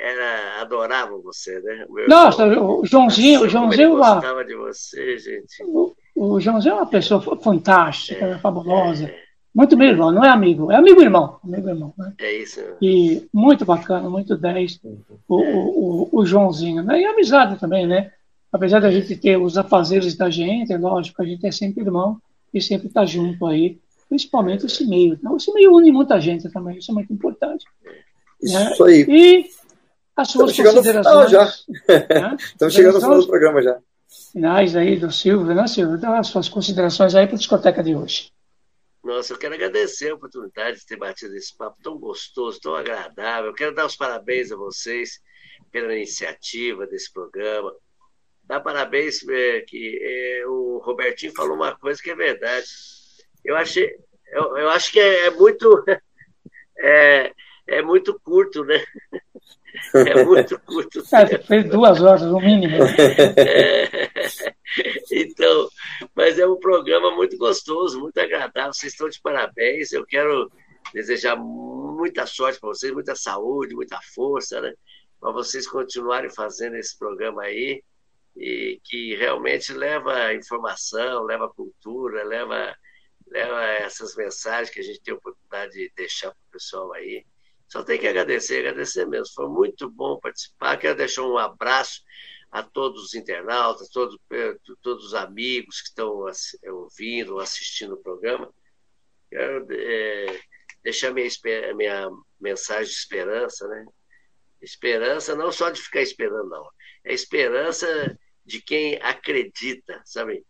era, adorava você, né? Meu Nossa, irmão. o Joãozinho, o como Joãozinho, é uma, gostava de você, gente. o, o Joãozinho é uma pessoa fa- fantástica, fabulosa. Muito meu irmão, não é amigo, é amigo irmão, amigo irmão, né? É isso. E muito bacana, muito 10, o, o, o, o Joãozinho, né? E amizade também, né? Apesar da gente ter os afazeres da gente, é lógico, a gente é sempre irmão e sempre está junto aí, principalmente esse meio. Né? Esse meio une muita gente também, isso é muito importante. né? Isso aí. E as suas Estamos chegando no final considerações. já. né? Estamos chegando no final do Considerações programa já. finais aí do Silvio, né, Silvio? Dá as suas considerações aí para a discoteca de hoje. Nossa, eu quero agradecer a oportunidade de ter batido esse papo tão gostoso, tão agradável. Eu quero dar os parabéns a vocês pela iniciativa desse programa. Dar parabéns é, que é, o Robertinho falou uma coisa que é verdade. Eu achei, eu, eu acho que é, é muito é, é muito curto, né? É muito curto. tempo. fez duas horas, no mínimo. É. Então, mas é um programa muito gostoso, muito agradável. Vocês estão de parabéns. Eu quero desejar muita sorte para vocês, muita saúde, muita força, né? Para vocês continuarem fazendo esse programa aí e que realmente leva informação, leva cultura, leva leva essas mensagens que a gente tem a oportunidade de deixar para o pessoal aí. Só tem que agradecer, agradecer mesmo. Foi muito bom participar. Quero deixar um abraço a todos os internautas, todos, eh, todos os amigos que estão ouvindo, assistindo o programa. Quero eh, deixar minha, minha mensagem de esperança, né? Esperança não só de ficar esperando, não. É esperança de quem acredita, sabe?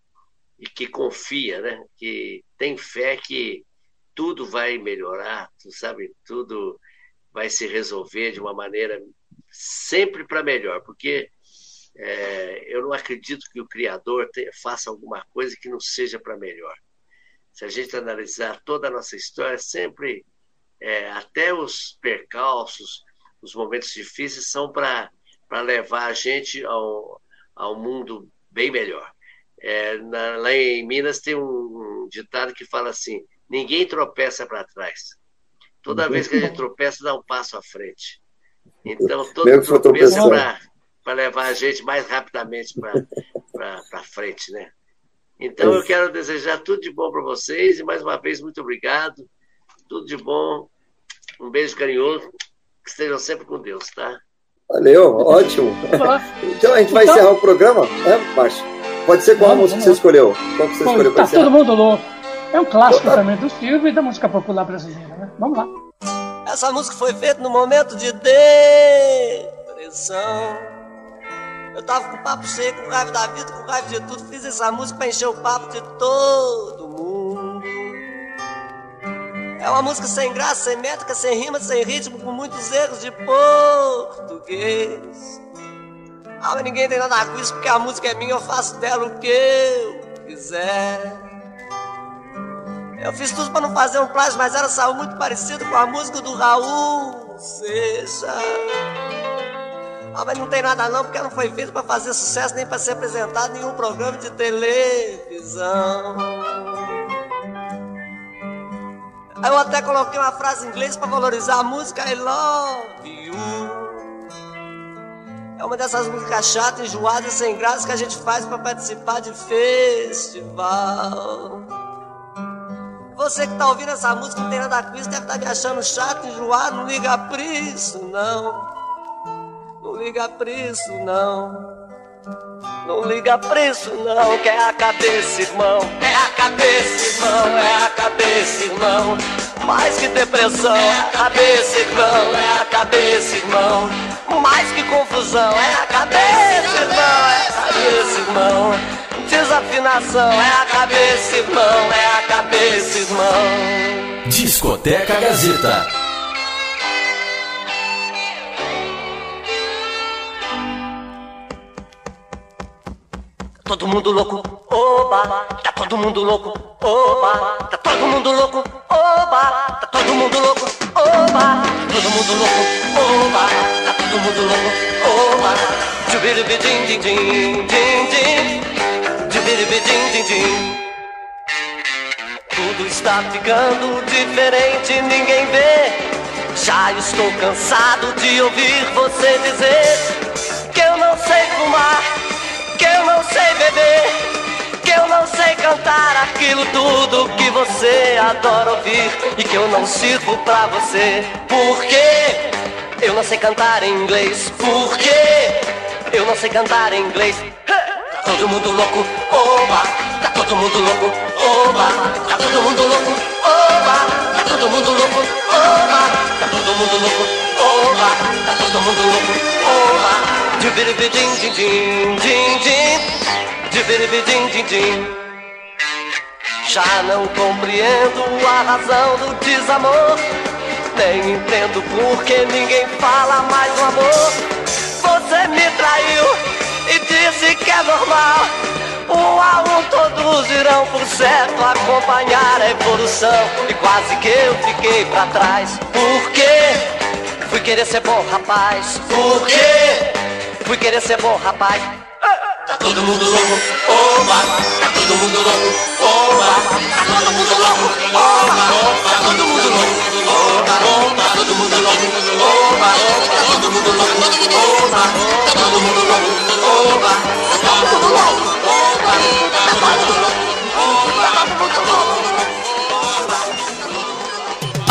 E que confia, né? Que tem fé que tudo vai melhorar, tu sabe? Tudo vai se resolver de uma maneira sempre para melhor, porque é, eu não acredito que o Criador te- faça alguma coisa que não seja para melhor. Se a gente analisar toda a nossa história, sempre, é, até os percalços, os momentos difíceis, são para levar a gente ao, ao mundo bem melhor. É, na- lá em Minas tem um, um ditado que fala assim: ninguém tropeça para trás. Toda vez que a gente tropeça, dá um passo à frente. Então, todo Mesmo tropeço é para levar a gente mais rapidamente para frente, né? Então eu quero desejar tudo de bom para vocês e mais uma vez muito obrigado, tudo de bom, um beijo carinhoso, que estejam sempre com Deus, tá? Valeu, ótimo. Então a gente vai Então- encerrar o programa, né, Márcio? Pode ser qual a música que você escolheu? Qual que você escolheu para tá todo mundo louco. É um clássico também do Silvio e da música popular brasileira, né? Vamos lá. Essa música foi feita no momento de depressão. Eu tava com papo cheio, com raiva da vida, com raiva de tudo. Fiz essa música pra encher o papo de todo mundo. É uma música sem graça, sem métrica, sem rima, sem ritmo, com muitos erros de português. Ah, mas ninguém tem nada com isso, porque a música é minha, eu faço dela o que eu quiser. Eu fiz tudo pra não fazer um plágio, mas ela saiu muito parecido com a música do Raul Seixas. Ah, mas não tem nada não, porque não foi feito pra fazer sucesso nem pra ser apresentado em nenhum programa de televisão. Eu até coloquei uma frase em inglês pra valorizar a música I Love You. É uma dessas músicas chatas, enjoadas, sem graça que a gente faz pra participar de festival. Você que tá ouvindo essa música tem nada com isso, deve estar me achando chato, enjoado, não liga pra isso, não. Não liga pra isso, não. Não liga pra isso não, que é a cabeça, irmão. É a cabeça, irmão, é a cabeça, irmão. Mais que depressão, é a cabeça, irmão, é a cabeça, irmão. Mais que confusão, é a cabeça, irmão, é a cabeça, irmão. Desafinação, é a cabeça, irmão, é a cabeça, irmão. Discoteca Gazeta. todo mundo louco, oba, tá todo mundo louco, oba, tá todo mundo louco, oba, tá todo mundo louco, oba, todo mundo louco, oba, tá todo mundo louco, oba, jubiribi din din din din Tudo está ficando diferente, ninguém vê. Já estou cansado de ouvir você dizer que eu não sei fumar que eu não sei beber, que eu não sei cantar aquilo tudo que você adora ouvir e que eu não sirvo pra você. Porque eu não sei cantar em inglês, porque eu não sei cantar em inglês. Tá todo mundo louco, oba, tá todo mundo louco, oba, tá todo mundo louco, oba, tá todo mundo louco, oba, tá todo mundo louco, oba, tá todo mundo louco, oba. Dibiribidim, din, din, din, din. Dibiribidim, din, din. Já não compreendo a razão do desamor. Nem entendo por que ninguém fala mais do amor. Você me traiu e disse que é normal. Um a um todos irão por certo acompanhar a evolução. E quase que eu fiquei pra trás. Por quê? Fui querer ser bom rapaz. Por quê? Fui querer ser bom, rapaz. Tá todo mundo louco, oba, tá todo mundo louco, oba, tá todo mundo louco, oba, tá todo mundo louco, oba, tá todo mundo louco, oba, tá todo mundo louco, oba, tá todo mundo louco, oba, tá todo mundo louco, oba, tá todo mundo louco, oba,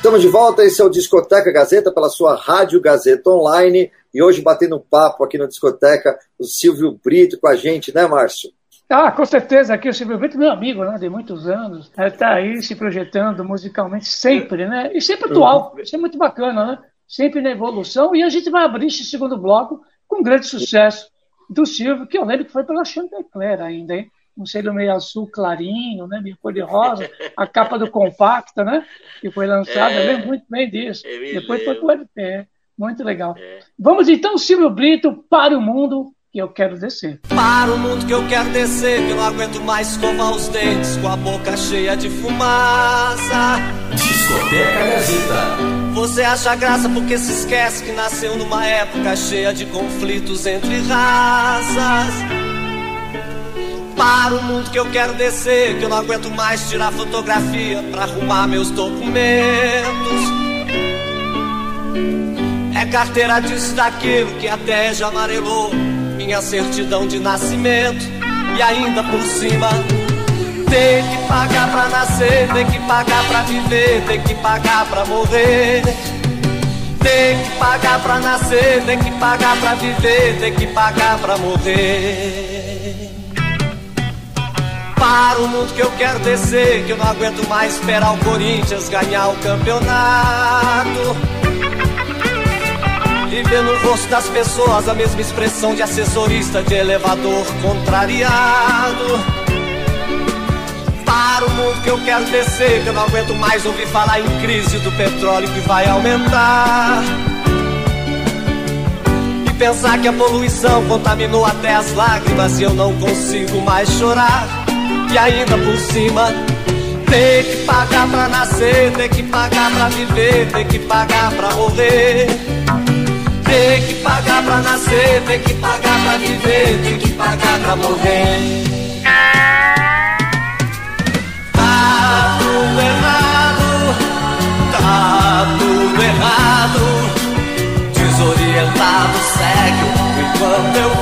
Estamos de volta, esse é o Discoteca Gazeta, pela sua Rádio Gazeta Online. E hoje, batendo um papo aqui na Discoteca, o Silvio Brito com a gente, né, Márcio? Ah, com certeza, aqui o Silvio Brito, meu amigo, né, de muitos anos, está aí se projetando musicalmente sempre, né? E sempre atual, uhum. isso é muito bacana, né? Sempre na evolução. E a gente vai abrir esse segundo bloco com um grande sucesso do Silvio, que eu lembro que foi pela Chantecler ainda, hein? Um selo meio azul clarinho, né, meio cor de rosa, a capa do compacto, né, que foi lançada, é, eu lembro muito bem disso. Depois foi o LP, muito legal. É. Vamos então, Silvio Brito, para o mundo que eu quero descer. Para o mundo que eu quero descer, que eu não aguento mais escovar os dentes com a boca cheia de fumaça. Discoteca Gazeta. Você acha graça porque se esquece que nasceu numa época cheia de conflitos entre raças para o mundo que eu quero descer, que eu não aguento mais tirar fotografia para arrumar meus documentos. É carteira disso daquilo que até já amarelou minha certidão de nascimento e ainda por cima tem que pagar pra nascer, tem que pagar pra viver, tem que pagar pra morrer. Tem que pagar pra nascer, tem que pagar pra viver, tem que pagar pra morrer para o mundo que eu quero descer, que eu não aguento mais esperar o Corinthians ganhar o campeonato. E ver no rosto das pessoas a mesma expressão de assessorista de elevador contrariado. Para o mundo que eu quero descer, que eu não aguento mais ouvir falar em crise do petróleo que vai aumentar. E pensar que a poluição contaminou até as lágrimas e eu não consigo mais chorar. E ainda por cima tem que pagar pra nascer, tem que pagar pra viver, tem que pagar pra morrer. Tem que pagar pra nascer, tem que pagar pra viver, tem que pagar pra morrer. Tá tudo errado, tá tudo errado. Desorientado, cego, enquanto eu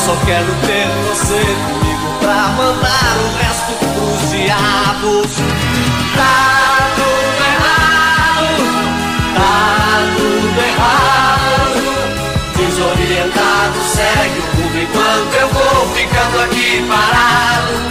só quero ter você comigo pra mandar o resto pros diabos. Tá tudo errado, tá tudo errado. Desorientado, segue o mundo enquanto eu vou ficando aqui parado.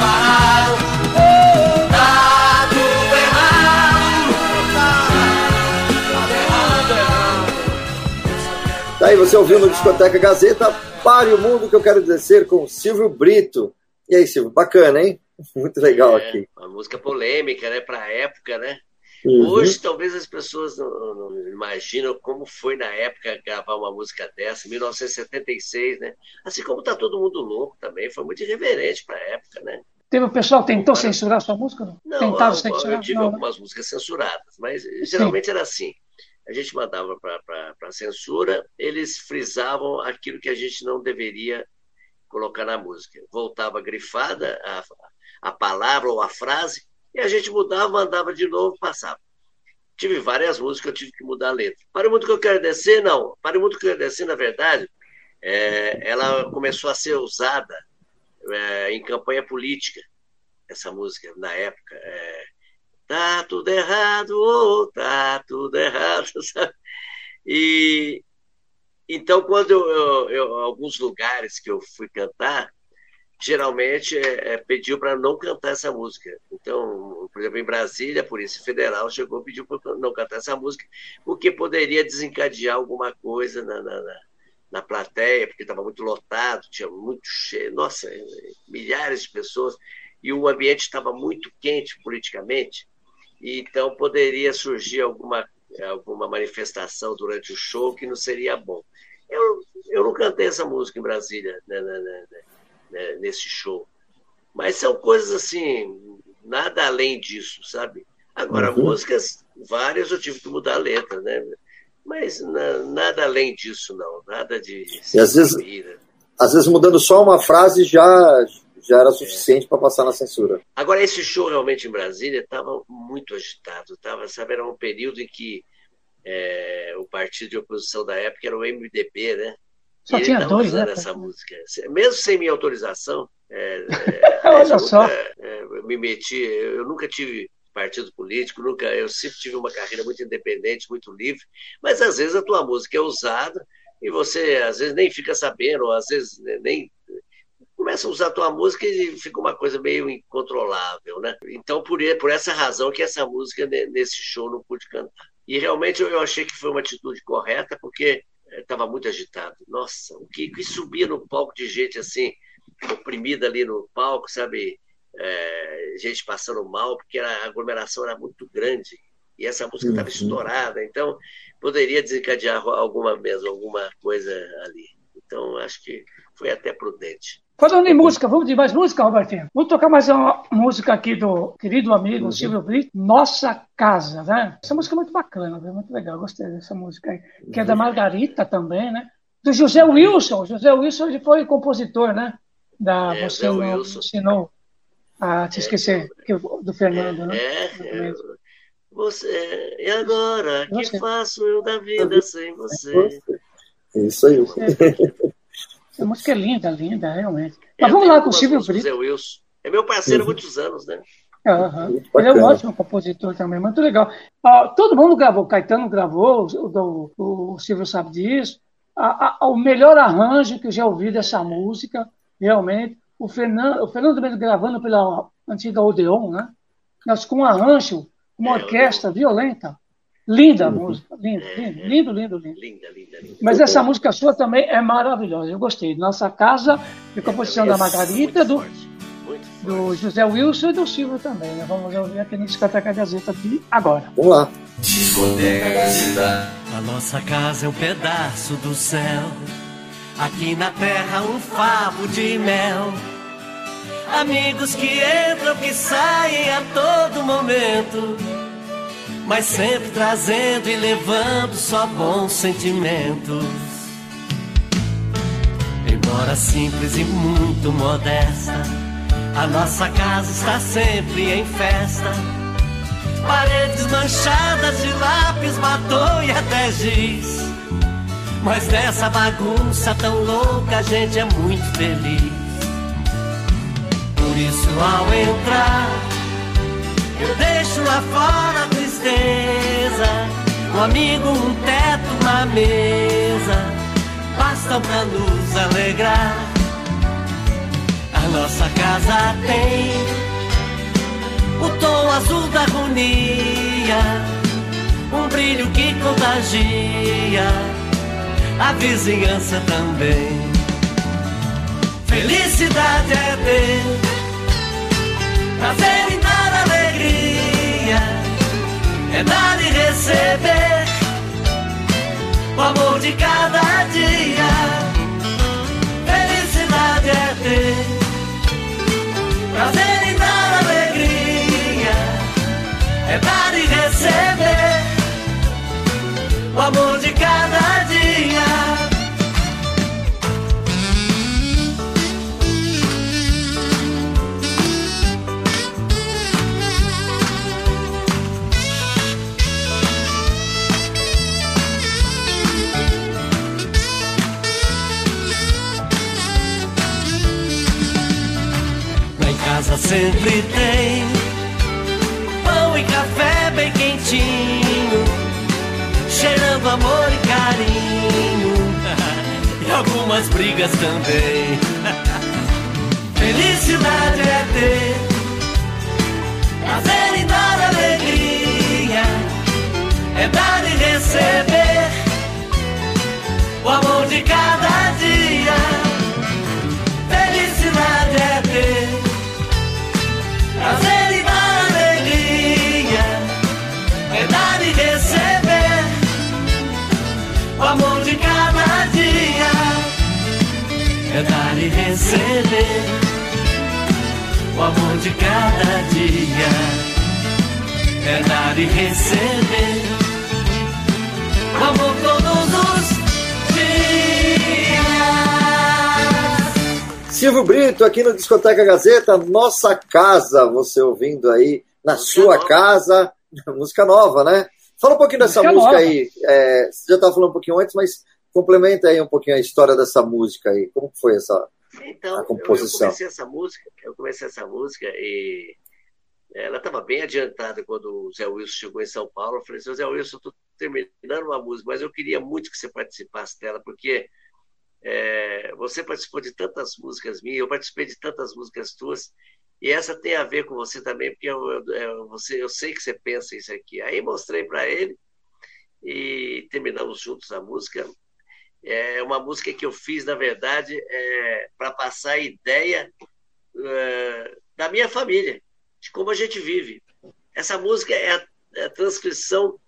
Aqui parado. Tá tudo errado, tá, aí você ouvindo no Discoteca Gazeta, Pare o Mundo que eu quero descer com Silvio Brito. E aí, Silvio, bacana, hein? Muito legal É, aqui. Uma música polêmica, né? Pra época, né? Uhum. Hoje, talvez as pessoas não, não imaginam como foi na época gravar uma música dessa, 1976, né? Assim como tá todo mundo louco também, foi muito irreverente pra época, né? Teve o pessoal que tentou Cara. censurar sua música? Não? Não, Tentaram censurar? eu tive Não, né? algumas músicas censuradas, mas geralmente era assim. A gente mandava para a censura, eles frisavam aquilo que a gente não deveria colocar na música. Voltava grifada a, a palavra ou a frase, e a gente mudava, mandava de novo, passava. Tive várias músicas que eu tive que mudar a letra. Para o mundo que eu quero descer, não. Para o mundo que eu quero descer, na verdade, é, ela começou a ser usada é, em campanha política, essa música, na época. É, tá tudo errado, oh, tá tudo errado, sabe? E então, quando eu, eu, eu alguns lugares que eu fui cantar, geralmente é, é, pediu para não cantar essa música. Então, por exemplo, em Brasília, a Polícia Federal chegou e pediu para não cantar essa música, porque poderia desencadear alguma coisa na, na, na, na plateia, porque estava muito lotado, tinha muito cheio, nossa, milhares de pessoas, e o ambiente estava muito quente politicamente, e então poderia surgir alguma, alguma manifestação durante o show que não seria bom. Eu, eu não cantei essa música em Brasília, né, né, né, né, nesse show. Mas são coisas assim, nada além disso, sabe? Agora, Uhum. músicas, várias eu tive que mudar a letra, né? Mas na- nada além disso, não. Nada de. E às vezes-. Às vezes mudando só uma frase já, já era suficiente para passar na censura. Agora, esse show realmente em Brasília estava muito agitado. Tava, sabe, era um período em que é, o partido de oposição da época era o MDB, né? Só E tinha dois, usando né? essa música. Mesmo sem minha autorização, é, é, Olha só. é, me meti, eu nunca tive partido político, nunca, eu sempre tive uma carreira muito independente, muito livre, mas às vezes a tua música é usada e você às vezes nem fica sabendo, ou às vezes nem começa a usar a tua música e fica uma coisa meio incontrolável, né? Então por, por essa razão que essa música nesse show não pude cantar. E realmente eu achei que foi uma atitude correta, porque estava muito agitado. Nossa, o que, que, subia no palco de gente assim, oprimida ali no palco, sabe? É, gente passando mal, porque a aglomeração era muito grande e essa música estava uhum. estourada, então poderia desencadear alguma mesmo, alguma coisa ali. Então acho que foi até prudente. Falando em música, vamos de mais música, Robertinho? Vamos tocar mais uma música aqui do querido amigo uhum. Silvio Brito, Nossa Casa, né? Essa música é muito bacana, muito legal, gostei dessa música aí. Que é da Margarita também, né? Do José Wilson. José Wilson ele foi compositor, né? Da é, Você não ensinou a te esquecer é, do Fernando, né? É, é. Você, e agora? O que faço eu da vida sem você? Isso aí. A música é linda, linda, realmente. Mas é, vamos lá com o Silvio Brito. Zé Wilson. É meu parceiro há uhum. muitos anos, né? Uhum. Ele é um ótimo compositor também, muito legal. Ah, todo mundo gravou, Caetano gravou, o, o, o Silvio sabe disso. A, a, o melhor arranjo que eu já ouvi dessa música, realmente, o Fernando, o Fernando Mendes gravando pela antiga Odeon, né? Mas com um arranjo, uma é, orquestra violenta. Linda a uhum. música, lindo, é, lindo, lindo, lindo, lindo. Linda, linda, linda. Mas essa música sua também é maravilhosa, eu gostei. Nossa Casa, de composição da Margarita, do, do José Wilson e do Silvio também. Né? Vamos ouvir aqui no Discoteca Gazeta de agora. Vamos lá. Discoteca Gazeta. A nossa casa é um pedaço do céu. Aqui na terra um favo de mel. Amigos que entram, que saem a todo momento. Mas sempre trazendo e levando só bons sentimentos. Embora simples e muito modesta a nossa casa está sempre em festa. Paredes manchadas de lápis, batom e até giz. Mas nessa bagunça tão louca a gente é muito feliz. Por isso ao entrar, eu deixo lá fora a tristeza. Um amigo, um teto, uma mesa, bastam pra nos alegrar. A nossa casa tem o tom azul da harmonia, um brilho que contagia a vizinhança também. Felicidade é ter prazer em dar alegria, é dar e receber o amor de cada dia. Felicidade é ter prazer sempre tem pão e café bem quentinho, cheirando amor e carinho, e algumas brigas também. Felicidade é ter prazer em dar alegria, é dar e receber o amor de cada dia. Receber o amor de cada dia, é dar e receber o amor todos os Silvio Brito, aqui no Discoteca Gazeta, Nossa Casa, você ouvindo aí na música sua nova. casa, música nova, né? Fala um pouquinho dessa música, música aí. É, você já estava falando um pouquinho antes, mas complementa aí um pouquinho a história dessa música aí. Como foi essa então, a composição? Eu, eu comecei essa música, eu comecei essa música e ela estava bem adiantada quando o Zé Wilson chegou em São Paulo. Eu falei, Zé Wilson, estou terminando uma música, mas eu queria muito que você participasse dela, porque é, você participou de tantas músicas minhas, eu participei de tantas músicas tuas, e essa tem a ver com você também, porque eu, eu, eu você, eu sei que você pensa isso aqui. Aí mostrei para ele e terminamos juntos a música. É uma música que eu fiz, na verdade, é, para passar a ideia é, da minha família, de como a gente vive. Essa música é a, é a transcrição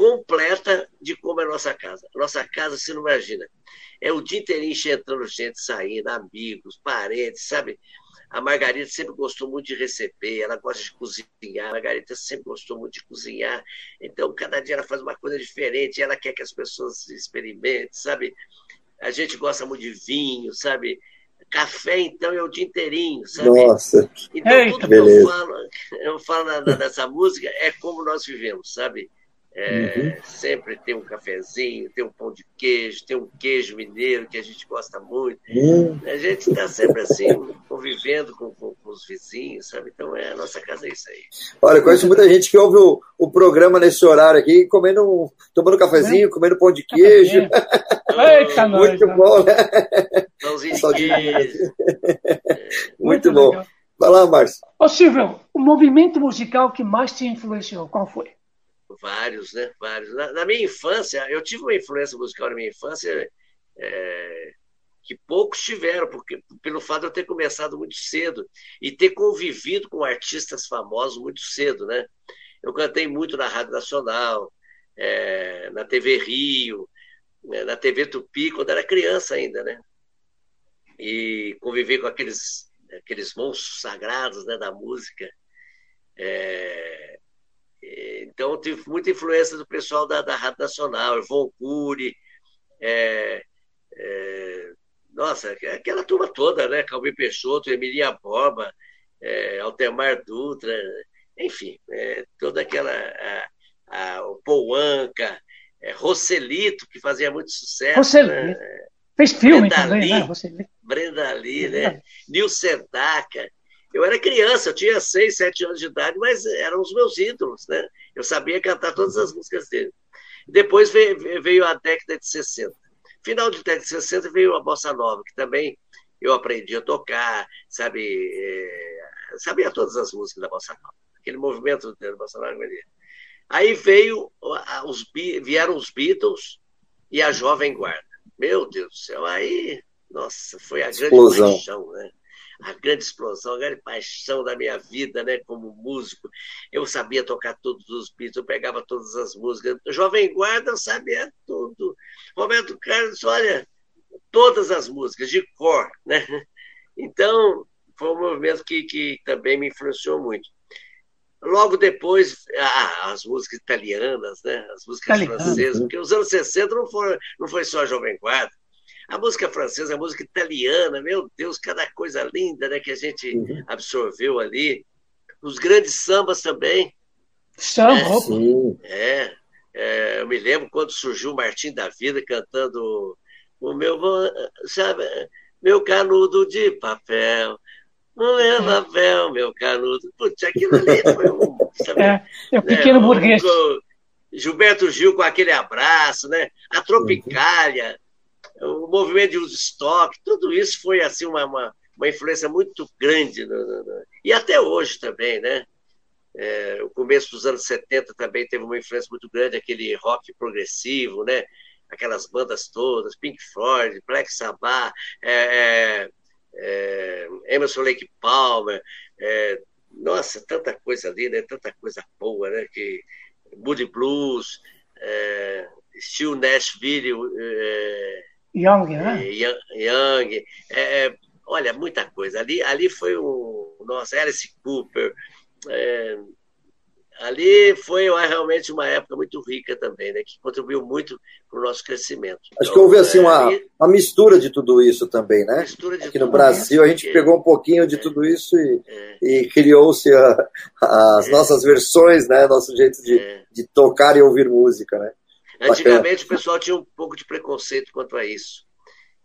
completa de como é a nossa casa. A nossa casa, você não imagina. É o dia inteirinho entrando gente, saindo, amigos, parentes, sabe? A Margarida sempre gostou muito de receber, ela gosta de cozinhar. A Margarida sempre gostou muito de cozinhar. Então, cada dia ela faz uma coisa diferente, ela quer que as pessoas experimentem, sabe? A gente gosta muito de vinho, sabe? Café, então, é o dia inteirinho, sabe? Nossa! Então, Eita, tudo beleza. que eu falo, eu falo na, na, nessa música é como nós vivemos, sabe? É, uhum. Sempre tem um cafezinho, tem um pão de queijo, tem um queijo mineiro que a gente gosta muito. Uhum. A gente está sempre assim, convivendo com, com, com, os vizinhos, sabe? Então é a nossa casa é isso aí. Olha, eu conheço muita gente que ouve o, o programa nesse horário aqui, comendo, tomando cafezinho, é. comendo pão de queijo. Eita, muito nós, bom, né? Pãozinho de queijo. muito, muito bom. Legal. Vai lá, Márcio. Ô, Silvio, o movimento musical que mais te influenciou, qual foi? Vários, né? Vários. Na, na, minha infância, eu tive uma influência musical na minha infância é, que poucos tiveram, porque pelo fato de eu ter começado muito cedo e ter convivido com artistas famosos muito cedo, né? Eu cantei muito na Rádio Nacional, é, na TV Rio, né, na TV Tupi, quando era criança ainda, né? E convivi com aqueles, aqueles monstros sagrados né, da música. É, então, tive muita influência do pessoal da, da Rádio Nacional, Ivon Cury, é, é, nossa, aquela turma toda, né? Calvin Peixoto, Emilia Borba, é, Altemar Dutra, enfim, é, toda aquela. A, a, o Paul Anka, é, Roselito, que fazia muito sucesso. Roselito. Né? Fez filme Brenda também, Lee, né? Roselito. Brenda Lee, né? Nil Sedaka. Eu era criança, eu tinha seis, sete anos de idade, mas eram os meus ídolos, né? Eu sabia cantar todas as músicas dele. Depois veio, veio a década de 60. Final de década de 60 veio a Bossa Nova, que também eu aprendi a tocar, sabe? É, sabia todas as músicas da Bossa Nova. Aquele movimento da Bossa Nova. Aí veio os, vieram os Beatles e a Jovem Guarda. Meu Deus do céu, aí, nossa, foi a grande Explosão. paixão, né? A grande explosão, a grande paixão da minha vida, né, como músico. Eu sabia tocar todos os beats, eu pegava todas as músicas. Jovem Guarda eu sabia tudo. Roberto Carlos, olha, todas as músicas, de cor, né? Então, foi um movimento que, que também me influenciou muito. Logo depois, ah, as músicas italianas, né? as músicas Italiano. francesas, porque os anos 60 não foi, não foi só a Jovem Guarda, a música francesa, a música italiana, meu Deus, cada coisa linda né, que a gente uhum. absorveu ali. Os grandes sambas também. Samba? É, é, é, eu me lembro quando surgiu o Martim da Vida cantando o meu, sabe, meu canudo de papel. O meu é. papel, meu canudo. Putz, aquilo ali foi um. Sabe, é, é o pequeno né, burguês. Gilberto Gil com aquele abraço, né? A Tropicália. O movimento de Woodstock, tudo isso foi assim uma, uma, uma influência muito grande. No, no, no, e até hoje também, né? É, o começo dos anos 70 também teve uma influência muito grande, aquele rock progressivo, né? Aquelas bandas todas, Pink Floyd, Black Sabbath, é, é, é Emerson Lake Palmer, é, nossa, tanta coisa ali, né? Tanta coisa boa, né? Que Moody Blues, é, Steel Nashville, é, Young, né? Young. É, é, olha, muita coisa. Ali, ali foi o nosso Alice Cooper. É, ali foi realmente uma época muito rica também, né, que contribuiu muito para o nosso crescimento. Acho então, que houve assim é, uma, uma mistura de tudo isso também, né? Aqui no Brasil a gente porque... pegou um pouquinho de é, tudo isso e, é. e criou-se as é. nossas versões, né? Nosso jeito de, de tocar e ouvir música, né? Antigamente o pessoal tinha um pouco de preconceito quanto a isso.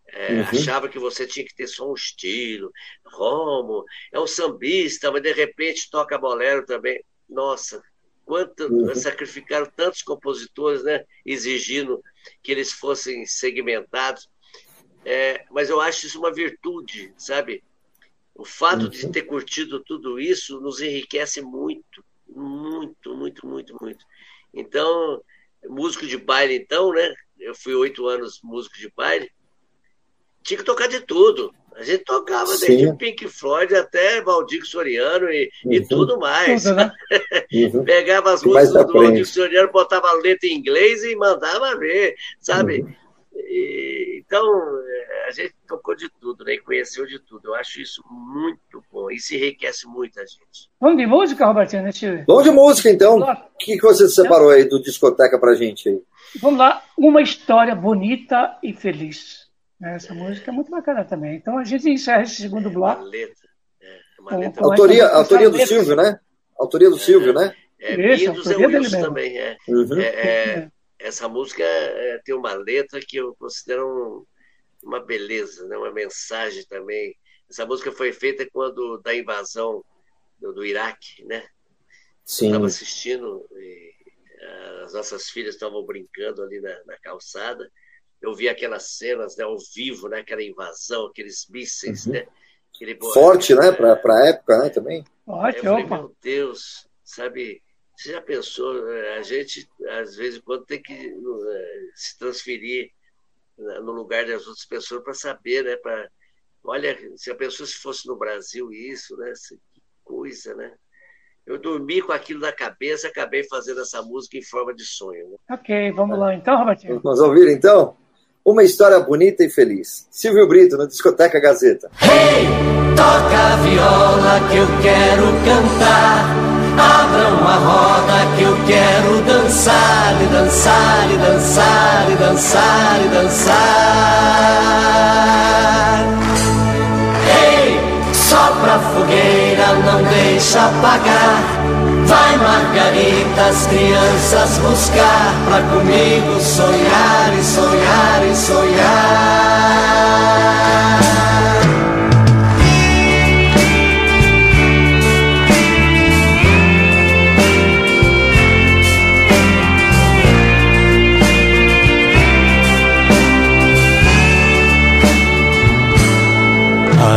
É, uhum. Achava que você tinha que ter só um estilo. Romo é um sambista, mas de repente toca bolero também. Nossa, quanto uhum. sacrificaram tantos compositores, né? Exigindo que eles fossem segmentados. É, mas eu acho isso uma virtude, sabe? O fato uhum. de ter curtido tudo isso nos enriquece muito, muito, muito, muito, muito. Então, músico de baile, então, né? Eu fui oito anos músico de baile. Tinha que tocar de tudo. A gente tocava Sim. desde Pink Floyd até Valdir Soriano e, uhum. e tudo mais. Tudo, né? uhum. Pegava as músicas do Valdir Soriano, botava a letra em inglês e mandava ver, sabe? Uhum. E, então, a gente tocou de tudo, né? E conheceu de tudo. Eu acho isso muito bom. Isso enriquece muito a gente. Vamos de música, Robertinho? Nesse... Vamos de música, então. O que, que você separou aí do discoteca pra gente aí? Vamos lá. Uma história bonita e feliz. Essa é. música é muito bacana também. Então a gente encerra esse segundo é, bloco. Uma letra. É, uma letra. autoria, autoria do Silvio, né? Autoria do Silvio, né? É, Isso, Mindos é autoria o Wilson também, é. Uhum. É, é, essa música é, tem uma letra que eu considero um- uma beleza, né? uma mensagem também. Essa música foi feita quando da invasão do, do Iraque, né? Sim. Estava assistindo e ah, as nossas filhas estavam brincando ali na, na calçada. Eu vi aquelas cenas né, ao vivo, né? Aquela invasão, aqueles mísseis, Uhum. né? Aquele- Forte, né? Para a época, né? Também. eu falei, opa. meu Deus, sabe? Você já pensou? eh, A gente, às vezes, quando tem que eh, se transferir na- no lugar das outras pessoas para saber, né? Pra, olha, se a pessoa se fosse no Brasil isso, né? Que coisa, né? Eu dormi com aquilo na cabeça, acabei fazendo essa música em forma de sonho. né? Ok, vamos lá então, Robertinho. Vamos ouvir então? Uma história bonita e feliz. Silvio Brito, no Discoteca Gazeta. Toca a viola que eu quero cantar. Abra uma roda que eu quero dançar e dançar e dançar e dançar e dançar. Ei, sopra a fogueira, não deixa apagar. Vai, Margarita, as crianças buscar pra comigo sonhar e sonhar e sonhar.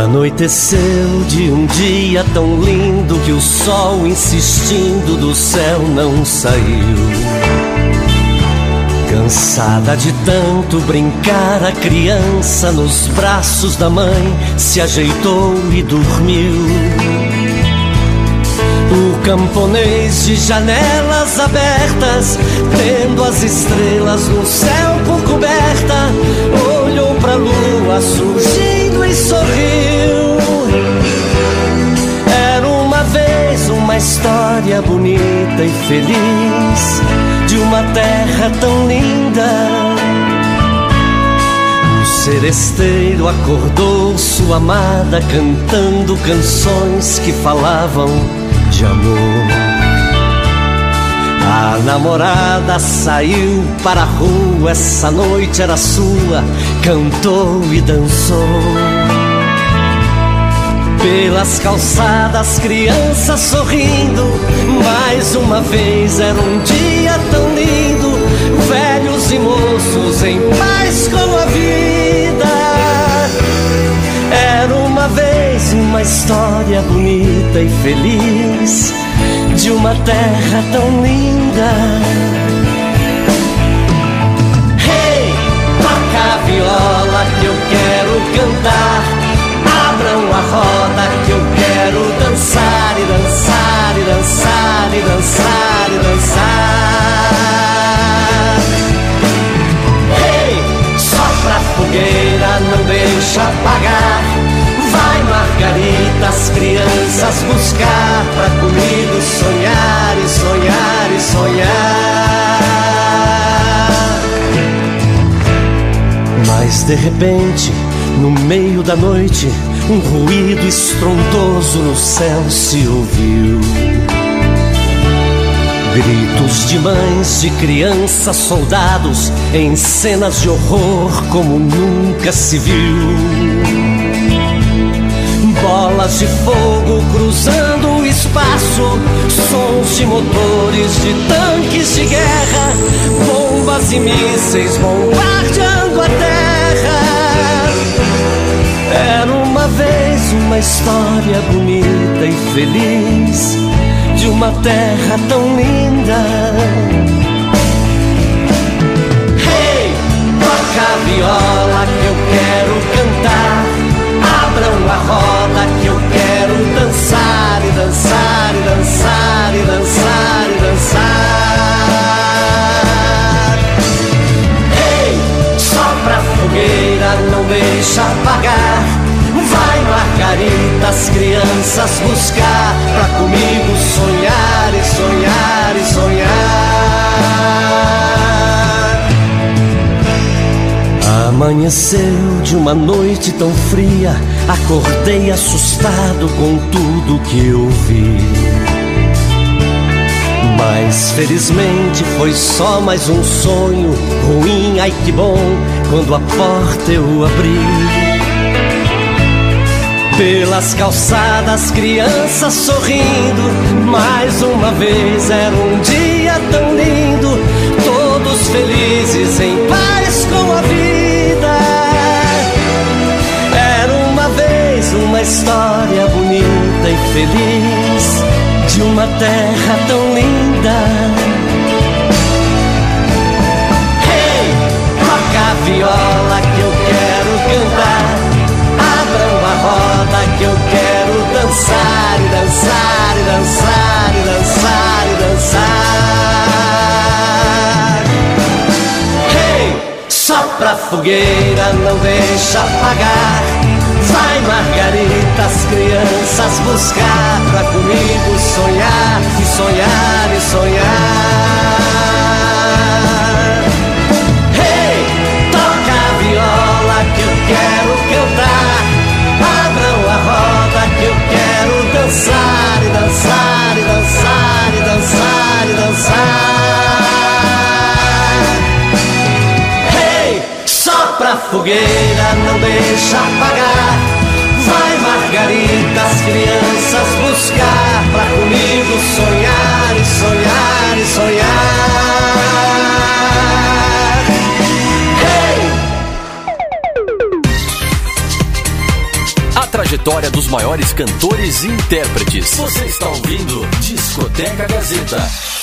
Anoiteceu de um dia tão lindo que o sol insistindo do céu não saiu. Cansada de tanto brincar, a criança nos braços da mãe se ajeitou e dormiu. O camponês de janelas abertas, tendo as estrelas no céu por coberta, lua surgindo e sorriu. Era uma vez uma história bonita e feliz de uma terra tão linda. O seresteiro acordou sua amada cantando canções que falavam de amor. A namorada saiu para a rua, essa noite era sua, cantou e dançou. Pelas calçadas, crianças sorrindo. Mais uma vez era um dia tão lindo. Velhos e moços em paz com a vida. Era uma vez uma história bonita e feliz de uma terra tão linda. Hey, toca a viola que eu quero cantar. Abram a roda que eu quero dançar e dançar e dançar e dançar e dançar. Ei, sopra a fogueira, não deixa apagar. Vai, Margarita, as crianças buscar pra comigo sonhar e sonhar e sonhar. Mas de repente, no meio da noite, um ruído estrondoso no céu se ouviu. Gritos de mães, de crianças, soldados, em cenas de horror como nunca se viu. De fogo cruzando o espaço, sons de motores de tanques de guerra, bombas e mísseis bombardeando a terra. Era uma vez uma história bonita e feliz de uma terra tão linda. Toca a viola que eu quero cantar. Abram a roda dançar e dançar e dançar e dançar e dançar. Ei, sopra a fogueira, não deixa apagar. Vai, Margarita, as crianças buscar pra comigo sonhar e sonhar e sonhar. Amanheceu de uma noite tão fria, acordei assustado com tudo que eu vi. Mas felizmente foi só mais um sonho ruim, ai que bom, quando a porta eu abri. Pelas calçadas, crianças sorrindo. Mais uma vez era um dia tão lindo. Todos felizes, em paz com a vida. Uma história bonita e feliz de uma terra tão linda. Hey, toca a viola que eu quero cantar. Abram a roda que eu quero dançar e dançar e dançar e dançar e dançar. Hey, sopra a fogueira, não deixa apagar. Vai, Margarita, as crianças buscar pra comigo sonhar e sonhar e sonhar. Hey, toca a viola que eu quero cantar. Abram a roda que eu quero dançar fogueira, não deixa apagar. Vai, Margarita, as crianças buscar pra comigo sonhar e sonhar e sonhar. Hey! A trajetória dos maiores cantores e intérpretes. Você está ouvindo Discoteca Gazeta.